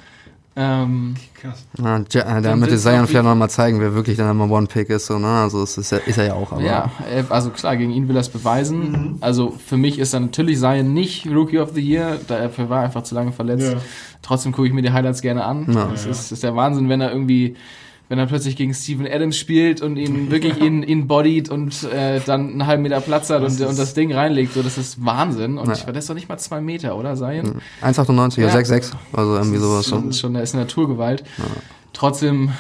Ähm, Krass. Ja, ja, da Dann möchte wird's Zion vielleicht wie- noch mal zeigen, wer wirklich der Number One Pick ist. So, ne? Also ist, ja, ist er ja auch. Aber ja, äh, also klar, gegen ihn will er es beweisen. Also für mich ist dann natürlich Zion nicht Rookie of the Year, war er einfach zu lange verletzt. Ja. Trotzdem gucke ich mir die Highlights gerne an. Ja. Das ist, ist der Wahnsinn, wenn er irgendwie, wenn er plötzlich gegen Steven Adams spielt und ihn (laughs) wirklich ihn, ihn bodyt und äh, dann einen halben Meter Platz hat und, Das ist- und das Ding reinlegt. So, das ist Wahnsinn. Und Ja. ich war das doch nicht mal zwei Meter, oder Zion? 1,98 oder Ja. 6,6. Also irgendwie sowas. So. Schon, schon, da ist Naturgewalt. Trotzdem,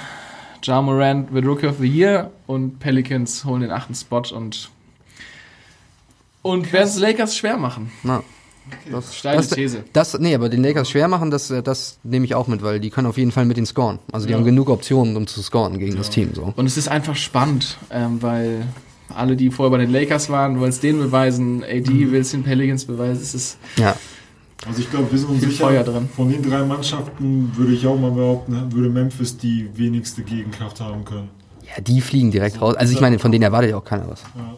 Ja Morant wird Rookie of the Year und Pelicans holen den achten Spot und und werden es Lakers schwer machen. Na, das, Steile das, These. Das, nee, aber den Lakers schwer machen, das, äh, das nehme ich auch mit, weil die können auf jeden Fall mit den scoren. Also die haben genug Optionen, um zu scoren gegen das Team. So. Und es ist einfach spannend, ähm, weil alle, die vorher bei den Lakers waren, wollen es denen beweisen, AD Mhm. will es den Pelicans beweisen. Es ist Ja, Also ich glaube, wir sind uns sicher, von den drei Mannschaften würde ich auch mal behaupten, würde Memphis die wenigste Gegenkraft haben können. ja, die fliegen direkt raus. Also ich meine, von denen erwartet ja auch keiner was. Ja.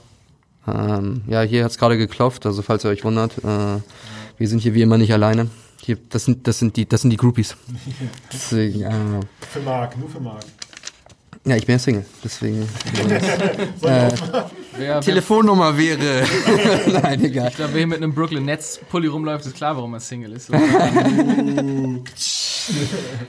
Ähm, ja, hier hat's gerade geklopft, also falls ihr euch wundert, äh, wir sind hier wie immer nicht alleine. Hier, das sind, das sind die, das sind die Groupies. (laughs) Deswegen, äh, Für Marc, nur für Marc. ja, ich bin ja Single, deswegen. (laughs) wer, wer, Telefonnummer wäre. (laughs) Nein, egal. ich glaube, wer hier mit einem Brooklyn Nets Pulli rumläuft, ist klar, warum er Single ist. (laughs)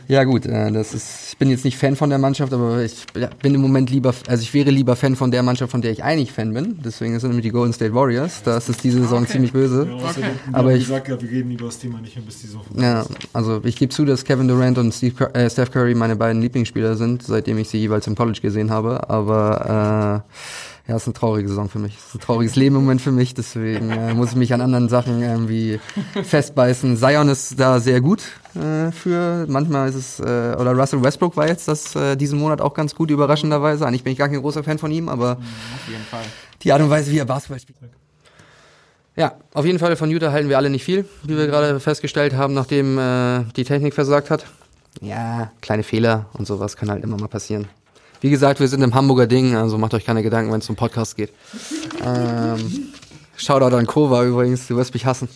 Ja gut, äh, das ist, ich bin jetzt nicht Fan von der Mannschaft, aber ich bin im Moment lieber, also ich wäre lieber Fan von der Mannschaft, von der ich eigentlich Fan bin. Deswegen sind nämlich die Golden State Warriors. Da ist es diese Saison ziemlich böse. Ja, wir Aber ich- gesagt, ja, wir reden über das Thema nicht mehr, bis die Saison vorbei Ja, also ich gebe zu, dass Kevin Durant und Steve äh, Steph Curry meine beiden Lieblingsspieler sind, seitdem ich sie jeweils im College gesehen habe. Aber äh, ja, es ist eine traurige Saison für mich. Es ist ein trauriges Leben im Moment für mich. Deswegen äh, muss ich mich an anderen Sachen irgendwie festbeißen. Zion ist da sehr gut äh, für. Manchmal ist es äh, oder Russell Westbrook war jetzt das äh, diesen Monat auch ganz gut überraschenderweise. Eigentlich bin ich gar kein großer Fan von ihm, aber Auf jeden Fall. die Art und Weise, wie er Basketball spielt. Ja, auf jeden Fall von Utah halten wir alle nicht viel, wie wir gerade festgestellt haben, nachdem äh, die Technik versagt hat. Ja, kleine Fehler und sowas kann halt immer mal passieren. Wie gesagt, wir sind im Hamburger Ding, also macht euch keine Gedanken, wenn es um Podcast geht. Ähm, Shoutout an Kova übrigens, du wirst mich hassen.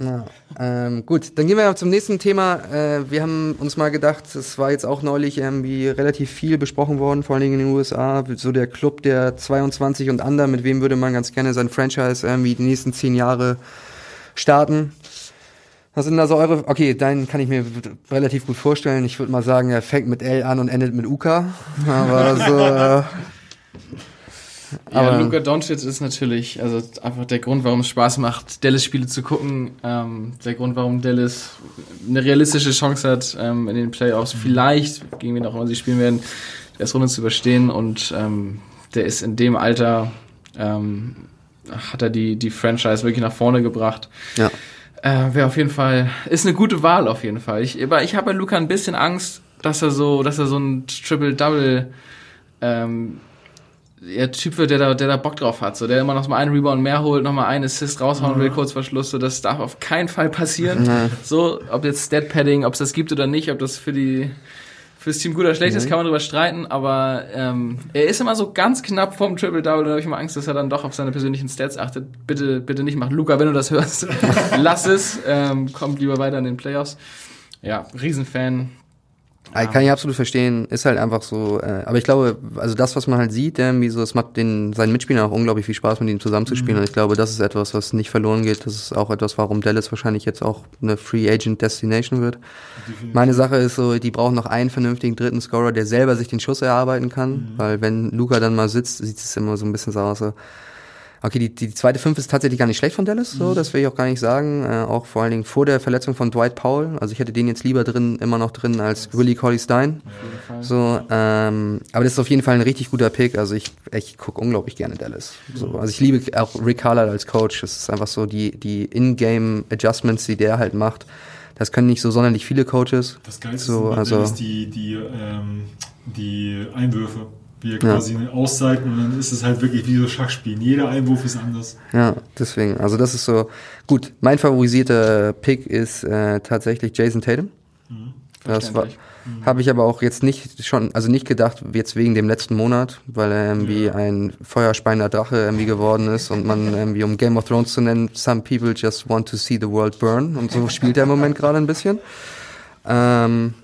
Ja, ähm, gut, dann gehen wir zum nächsten Thema. Äh, wir haben uns mal gedacht, es war jetzt auch neulich irgendwie relativ viel besprochen worden, vor allen Dingen in den USA, so der Club der 22 und under, mit wem würde man ganz gerne sein Franchise irgendwie die nächsten zehn Jahre starten. Was sind da so eure, okay, deinen kann ich mir relativ gut vorstellen. Ich würde mal sagen, er fängt mit L an und endet mit Uka. Aber so, äh, (laughs) Ja, Aber- Luka Doncic ist natürlich also einfach der Grund, warum es Spaß macht, Dallas-Spiele zu gucken. Ähm, der Grund, warum Dallas eine realistische Chance hat, ähm, in den Playoffs vielleicht, gegen wen auch immer sie spielen werden, die erste Runde zu überstehen. Und ähm, der ist in dem Alter, ähm, hat er die, die Franchise wirklich nach vorne gebracht. ja. Äh, Wäre auf jeden Fall, ist eine gute Wahl auf jeden Fall. Ich, aber ich habe bei Luca ein bisschen Angst, dass er so, dass er so ein Triple-Double ähm, ja, Typ wird, der da, der da Bock drauf hat, so der immer noch mal einen Rebound mehr holt, noch mal einen Assist raushauen will, kurz vor Schluss, so das darf auf keinen Fall passieren. So, ob jetzt Stat Padding, ob es das gibt oder nicht, ob das für die fürs Team gut oder schlecht ist, kann man drüber streiten, aber ähm, er ist immer so ganz knapp vom Triple Double, da habe ich immer Angst, dass er dann doch auf seine persönlichen Stats achtet. Bitte, bitte nicht machen. Luca, wenn du das hörst, (laughs) lass es. Ähm, kommt lieber weiter in den Playoffs. Ja, Riesenfan. Also kann ich absolut verstehen, ist halt einfach so, äh, aber ich glaube, also das, was man halt sieht, irgendwie so, es macht den, seinen Mitspielern auch unglaublich viel Spaß, mit ihm zusammenzuspielen. Und ich glaube, das ist etwas, was nicht verloren geht. Das ist auch etwas, warum Dallas wahrscheinlich jetzt auch eine Free Agent Destination wird. Meine Sache ist so, die brauchen noch einen vernünftigen dritten Scorer, der selber sich den Schuss erarbeiten kann, weil wenn Luca dann mal sitzt, sieht es immer so ein bisschen so aus. So, Okay, die, die zweite Fünf ist tatsächlich gar nicht schlecht von Dallas, so, das will ich auch gar nicht sagen. Äh, auch vor allen Dingen vor der Verletzung von Dwight Powell. Also ich hätte den jetzt lieber drin, immer noch drin als Willie Colley Stein. So, ähm, aber das ist auf jeden Fall ein richtig guter Pick. Also ich, ich gucke unglaublich gerne Dallas. So, also ich liebe auch Rick Carlisle als Coach. Das ist einfach so die, die In-Game Adjustments, die der halt macht. Das können nicht so sonderlich viele Coaches. Das Geilste So, also- also, die, die, ähm, die Einwürfe. Wir quasi ausseiten und dann ist es halt wirklich wie so Schachspielen. Jeder Einwurf ist anders. Ja, deswegen. Also das ist so gut. Mein favorisierter Pick ist äh, tatsächlich Jason Tatum. Das war, Verständlich. habe ich aber auch jetzt nicht schon, also nicht gedacht, jetzt wegen dem letzten Monat, weil er irgendwie ein feuerspeiender Drache irgendwie geworden ist und man irgendwie, um Game of Thrones zu nennen, some people just want to see the world burn und so spielt er im Moment gerade ein bisschen. Ähm,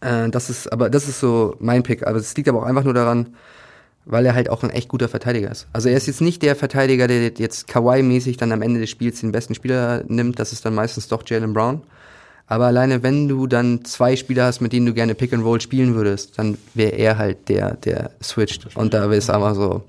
äh, das ist, aber das ist so mein Pick. Aber es liegt aber auch einfach nur daran, weil er halt auch ein echt guter Verteidiger ist. Also er ist jetzt nicht der Verteidiger, der jetzt Kawhi-mäßig dann am Ende des Spiels den besten Spieler nimmt. Das ist dann meistens doch Jalen Brown. Aber alleine wenn du dann zwei Spieler hast, mit denen du gerne Pick and Roll spielen würdest, dann wäre er halt der, der switcht. Und da ist einfach so,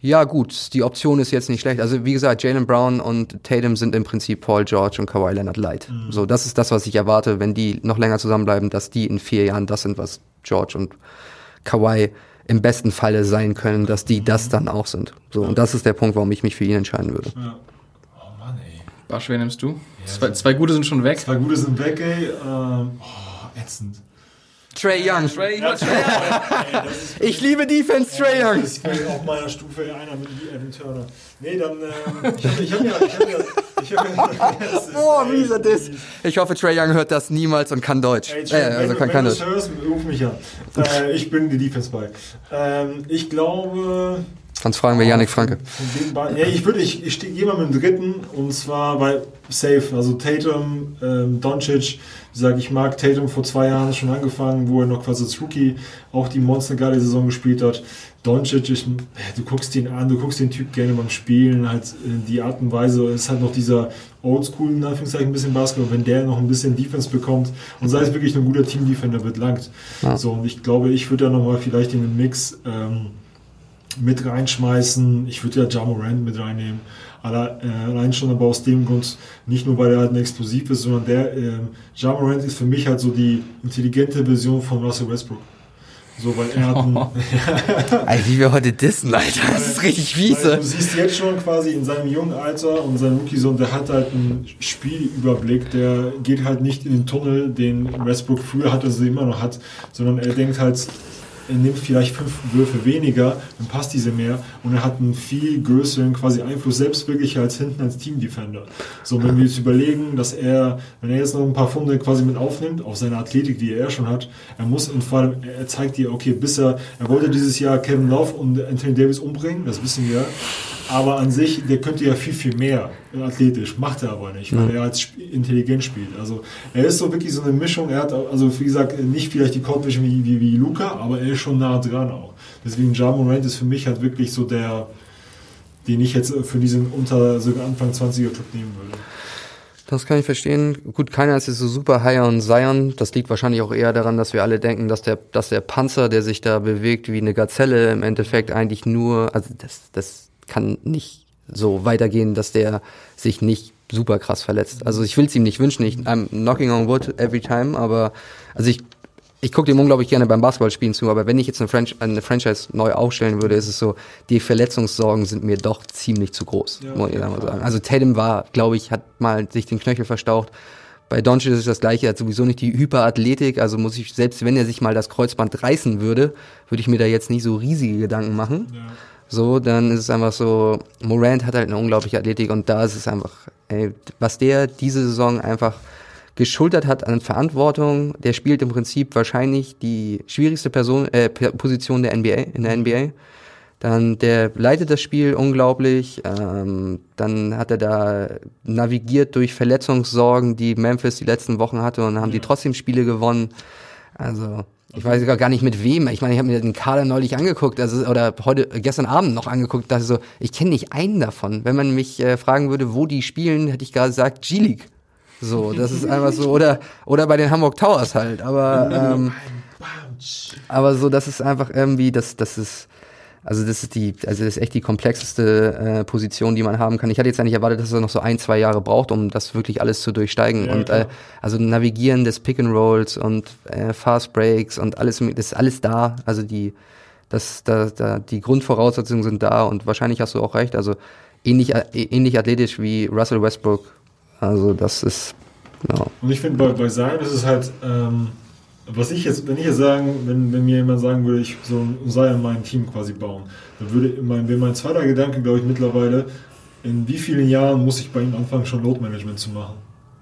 ja gut, die Option ist jetzt nicht schlecht. Also wie gesagt, Jalen Brown und Tatum sind im Prinzip Paul George und Kawhi Leonard light. So, das ist das, was ich erwarte, wenn die noch länger zusammenbleiben, dass die in vier Jahren das sind, was George und Kawhi im besten Falle sein können, dass die das dann auch sind. So, und das ist der Punkt, warum ich mich für ihn entscheiden würde. Ja. Oh Mann, ey. Basch, wen nimmst du? Zwei, zwei gute sind schon weg. Zwei gute sind weg, ey. Ähm, oh, ätzend. Trey Young. Trey, Ich liebe Defense, Trey Young. Das wäre auf meiner Stufe einer mit wie Evan Turner. Nee, dann, ähm, ich habe hab ja, ich hab ja, ich hab ja, (laughs) das ist- Boah, mieser Diss. Ich hoffe, Trey Young hört das niemals und kann Deutsch. Ey, Äh, Trey, also wenn, kann Deutsch. hörst, ruf mich an. Äh, ich bin die Defense bei. Ähm, ich glaube, Sonst fragen wir Yannick Franke. Ja, ich würde, ich, ich stehe gehe mal mit dem dritten und zwar bei Safe, also Tatum, ähm, Doncic. Wie gesagt, ich mag Tatum vor zwei Jahren schon angefangen, wo er noch quasi als Rookie auch die Monster Guard Saison gespielt hat. Doncic, ja, du guckst ihn an, du guckst den Typ gerne beim Spielen, halt äh, die Art und Weise, ist halt noch dieser Oldschool, in Anführungszeichen, ein bisschen Basketball, wenn der noch ein bisschen Defense bekommt und sei es wirklich ein guter Team-Defender wird, langt. So, und ich glaube, ich würde da nochmal vielleicht in den Mix, ähm, mit reinschmeißen. Ich würde ja Ja Morant mit reinnehmen. Äh, allein schon aber aus dem Grund, nicht nur weil er halt ein Explosiv ist, sondern der ähm, Ja Morant ist für mich halt so die intelligente Version von Russell Westbrook. So, weil er hat einen, (laughs) (laughs) Ey, wie wir heute dissen, Alter. Das ist richtig fiese. du siehst jetzt schon quasi in seinem jungen Alter und sein Rookie-Sohn, der hat halt einen Spielüberblick, der geht halt nicht in den Tunnel, den Westbrook früher hatte, also immer noch hat, sondern er denkt halt, nimmt vielleicht fünf Würfe weniger, dann passt diese mehr und er hat einen viel größeren quasi Einfluss, selbst wirklich als hinten als Team-Defender. So, wenn wir jetzt überlegen, dass er, wenn er jetzt noch ein paar Funde quasi mit aufnimmt, auf seine Athletik, die er schon hat, er muss und vor allem, er zeigt dir, okay, bis er, er wollte dieses Jahr Kevin Love und Anthony Davis umbringen, das wissen wir, aber an sich, der könnte ja viel, viel mehr äh, athletisch, macht er aber nicht, weil er als Sp intelligent spielt. Also er ist so wirklich so eine Mischung, er hat, also wie gesagt, nicht vielleicht die Court-Vision wie, wie, wie Luca, aber er ist schon nah dran auch. Deswegen Ja Morant ist für mich halt wirklich so der, den ich jetzt für diesen unter sogar Anfang 20er Club nehmen würde. Das kann ich verstehen. Gut, keiner ist jetzt so super high on Zion. Das liegt wahrscheinlich auch eher daran, dass wir alle denken, dass der, dass der Panzer, der sich da bewegt wie eine Gazelle, im Endeffekt eigentlich nur, also das, das kann nicht so weitergehen, dass der sich nicht super krass verletzt. Also ich will es ihm nicht wünschen. Ich, I'm knocking on wood every time, aber also ich ich gucke dem unglaublich gerne beim Basketballspielen zu, aber wenn ich jetzt eine, Franch eine Franchise neu aufstellen würde, ist es so, die Verletzungssorgen sind mir doch ziemlich zu groß, Ja. muss ich da mal sagen. Also Tatum war, glaube ich, hat mal sich den Knöchel verstaucht. Bei Doncic ist es das gleiche, er hat sowieso nicht die Hyperathletik, also muss ich, selbst wenn er sich mal das Kreuzband reißen würde, würde ich mir da jetzt nicht so riesige Gedanken machen. So, dann ist es einfach so, Morant hat halt eine unglaubliche Athletik und da ist es einfach, ey, was der diese Saison einfach geschultert hat an Verantwortung, der spielt im Prinzip wahrscheinlich die schwierigste Person, äh, Position der NBA, in der NBA. Dann der leitet das Spiel unglaublich. Ähm, dann hat er da navigiert durch Verletzungssorgen, die Memphis die letzten Wochen hatte und haben die trotzdem Spiele gewonnen. Also ich weiß gar gar nicht mit wem. Ich meine, ich habe mir den Kader neulich angeguckt, also oder heute gestern Abend noch angeguckt. Dass so, ich kenne nicht einen davon. Wenn man mich äh, fragen würde, wo die spielen, hätte ich gerade gesagt G League. So, das ist einfach so oder oder bei den Hamburg Towers halt. Aber ähm, aber so, das ist einfach irgendwie, das, das ist, also das ist die, also das ist echt die komplexeste äh, Position, die man haben kann. Ich hatte jetzt eigentlich erwartet, dass er noch so ein, zwei Jahre braucht, um das wirklich alles zu durchsteigen. Ja, und äh, also Navigieren des Pick and Rolls und äh, Fast Breaks und alles, das ist alles da. Also die, das, da, da, die Grundvoraussetzungen sind da und wahrscheinlich hast du auch recht. Also ähnlich, äh, ähnlich athletisch wie Russell Westbrook. Also das ist, ja. Und ich finde, bei, bei Zion ist es halt, ähm, was ich jetzt, wenn ich jetzt sagen, wenn, wenn mir jemand sagen würde, ich soll Zion mein Team quasi bauen, dann würde mein, wäre mein zweiter Gedanke, glaube ich, mittlerweile, in wie vielen Jahren muss ich bei ihm anfangen, schon Load Management zu machen?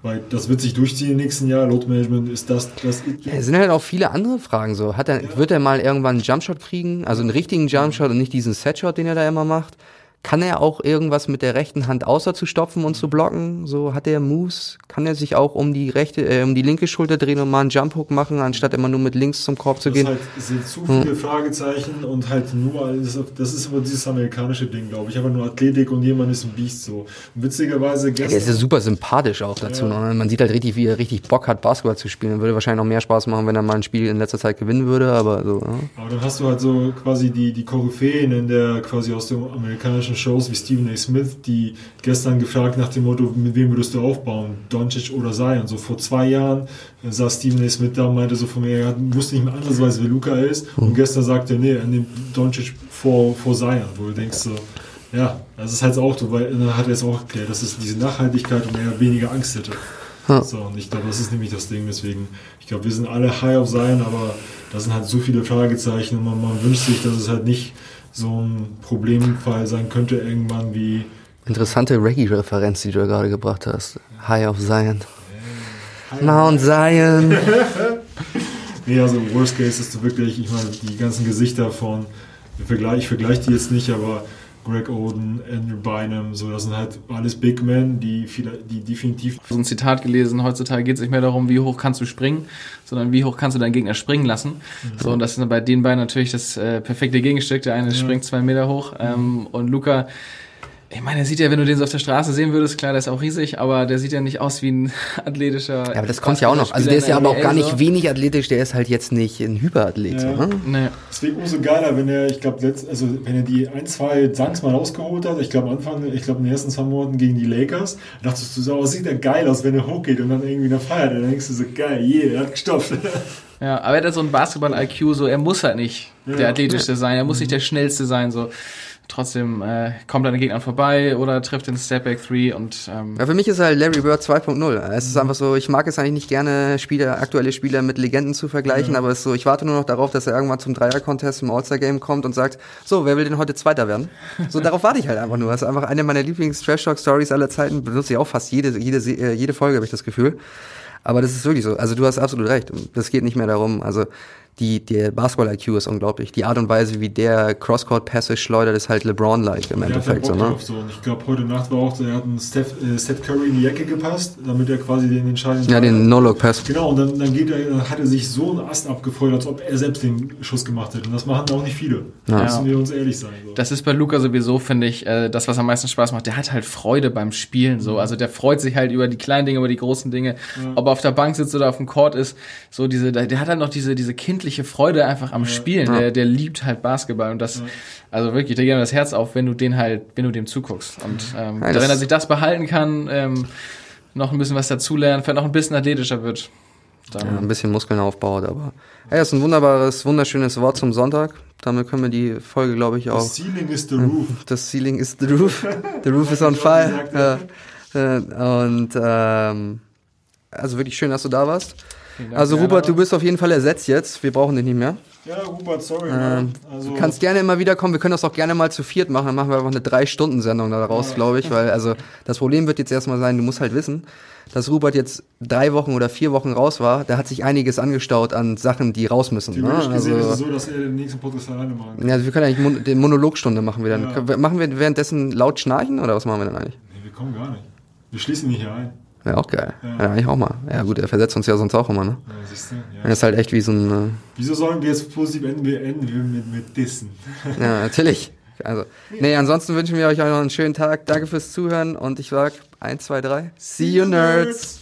weil das wird sich durchziehen im nächsten Jahr. Load Management ist das, das Ja, Es sind halt auch viele andere Fragen so. Hat er, Wird er mal irgendwann einen Jumpshot kriegen? Also einen richtigen Jumpshot und nicht diesen Setshot, den er da immer macht? Kann er auch irgendwas mit der rechten Hand außer zu stopfen und zu blocken? So hat er Moves? Kann er sich auch um die rechte, äh, um die linke Schulter drehen und mal einen Jump Hook machen, anstatt immer nur mit links zum Korb zu Das gehen? halt, sind zu viele Fragezeichen und halt nur das ist aber dieses amerikanische Ding, glaube ich. Einfach nur Athletik und jemand ist ein Biest so. Und witzigerweise Der ist ja gestern, super sympathisch auch dazu. Ja. Ne? Man sieht halt richtig, wie er richtig Bock hat, Basketball zu spielen. Würde wahrscheinlich noch mehr Spaß machen, wenn er mal ein Spiel in letzter Zeit gewinnen würde, aber so. Ja. aber dann hast du halt so quasi die, die Koryphäen in der, quasi aus den amerikanischen Shows wie Stephen A. Smith, die gestern gefragt nach dem Motto, mit wem würdest du aufbauen? Doncic oder Zion? So vor zwei Jahren äh, saß Stephen A. Smith da und meinte so von mir, er wusste nicht mehr andersweise, wer Luca ist. Und gestern sagte er, nee, er nimmt Doncic vor, vor Zion, wo du denkst so, ja, das ist halt auch so, weil dann hat er es auch erklärt, dass es diese Nachhaltigkeit und er weniger Angst hätte. So, und ich glaube, das ist nämlich das Ding, deswegen, ich glaube, wir sind alle high auf Zion, aber da sind halt so viele Fragezeichen und man, man wünscht sich, dass es halt nicht so ein Problemfall sein könnte irgendwann wie, Interessante Reggae-Referenz, die du da gerade gebracht hast. High of Zion. Mount Zion. (laughs) nee, also Worst Case ist wirklich, ich meine, die ganzen Gesichter von, ich vergleiche ich vergleich die jetzt nicht, aber Greg Oden, Andrew Bynum, so, das sind halt alles Big Men, die, viele, die definitiv so ein Zitat gelesen, heutzutage geht es nicht mehr darum, wie hoch kannst du springen, sondern wie hoch kannst du deinen Gegner springen lassen. So, und das ist bei den beiden natürlich das äh, perfekte Gegenstück. Der eine springt zwei Meter hoch ähm, und Luca, ich meine, der sieht ja, wenn du den so auf der Straße sehen würdest, klar, der ist auch riesig, aber der sieht ja nicht aus wie ein (laughs) athletischer. Ja, aber das kommt ja auch noch. Also der ist ja aber auch gar nicht wenig athletisch, der ist halt jetzt nicht ein Hyperathlet. So, ne? Nee. Deswegen umso geiler, wenn er, ich glaube, also wenn er die ein, zwei Dunks mal rausgeholt hat, ich glaube am Anfang, ich glaube in den ersten zwei Monaten gegen die Lakers, dachtest du so, oh, sieht er geil aus, wenn er hochgeht und dann irgendwie da feiert, dann denkst du so, geil, yeah, er hat gestopft. (laughs) Ja, aber er hat so ein Basketball-IQ, so er muss halt nicht der athletischste sein, er muss nicht der schnellste sein, so. Trotzdem äh, kommt an den Gegnern vorbei oder trifft den Stepback 3 und ähm, Ja, für mich ist halt Larry Bird 2.0. Es ist einfach so, ich mag es eigentlich nicht gerne, Spieler, aktuelle Spieler mit Legenden zu vergleichen, aber es ist so, ich warte nur noch darauf, dass er irgendwann zum Dreier-Contest im All-Star-Game kommt und sagt, so, wer will denn heute Zweiter werden? So, darauf warte ich halt einfach nur. Das ist einfach eine meiner Lieblings-Trash-Talk-Stories aller Zeiten. Benutze ich auch fast jede, jede, äh, jede Folge, habe ich das Gefühl. Aber das ist wirklich so. Also du hast absolut recht. Das geht nicht mehr darum. Also die, der Basketball-IQ ist unglaublich. Die Art und Weise, wie der Crosscourt-Pässe schleudert, ist halt LeBron-like im halt Endeffekt. So, Bock ne? so. Und ich glaube, heute Nacht war auch, so, er hat einen Steph, äh, Steph Curry in die Ecke gepasst, damit er quasi den entscheidenden Ja, den No-Look-Pass. Genau, und dann, dann, geht er, dann hat er sich so einen Ast abgefeuert, als ob er selbst den Schuss gemacht hätte. Und das machen auch nicht viele. Da müssen wir uns ehrlich sein. So. Das ist bei Luca sowieso, finde ich, äh, das, was am meisten Spaß macht. Der hat halt Freude beim Spielen. So. Also der freut sich halt über die kleinen Dinge, über die großen Dinge. Ob er auf der Bank sitzt oder auf dem Court ist. So diese, der, der hat halt noch diese, diese kindliche Freude einfach am Spielen. Der, der liebt halt Basketball. Und das, also wirklich, da geht mir das Herz auf, wenn du den halt, wenn du dem zuguckst. Und ähm, Ja, wenn er sich das behalten kann, ähm, noch ein bisschen was dazulernen, vielleicht noch ein bisschen athletischer wird. Dann, ja, ein bisschen Muskeln aufbaut, aber hey, das ist ein wunderbares, wunderschönes Wort zum Sonntag. Damit können wir die Folge, glaube ich, The auch. ceiling is the roof. (laughs) Das Ceiling is the roof. The roof is on fire. Ja. Äh, Und ähm, also wirklich schön, dass du da warst. Dank Also die Rupert, du bist auf jeden Fall ersetzt jetzt. Wir brauchen dich nicht mehr. Ja, Rupert, sorry. Ähm, ne? also, Du kannst gerne immer wiederkommen. Wir können das auch gerne mal zu viert machen. Dann machen wir einfach eine Drei-Stunden-Sendung daraus, glaube ich. Weil also das Problem wird jetzt erstmal sein, du musst halt wissen, dass Rupert jetzt drei Wochen oder vier Wochen raus war. Da hat sich einiges angestaut an Sachen, die raus müssen. Ne? theoretisch gesehen ist es Also, so, dass er den nächsten Podcast alleine machen kann. ja, also wir können eigentlich Mon den Monologstunde machen wir dann. Ja. Machen wir währenddessen laut schnarchen oder was machen wir dann eigentlich? Nee, wir kommen gar nicht. Wir schließen nicht hier ein. Wäre auch geil. Ja. ja, ich auch mal. Ja gut, er versetzt uns ja sonst auch immer, ne? Ja, siehst du? Ja. Das ist halt echt wie so ein... Äh Wieso sollen wir jetzt positiv enden? Wir enden mit, mit Dissen. (laughs) ja, natürlich. Also, nee, ansonsten wünschen wir euch auch noch einen schönen Tag. Danke fürs Zuhören und ich sag 1, 2, 3. See you, nerds.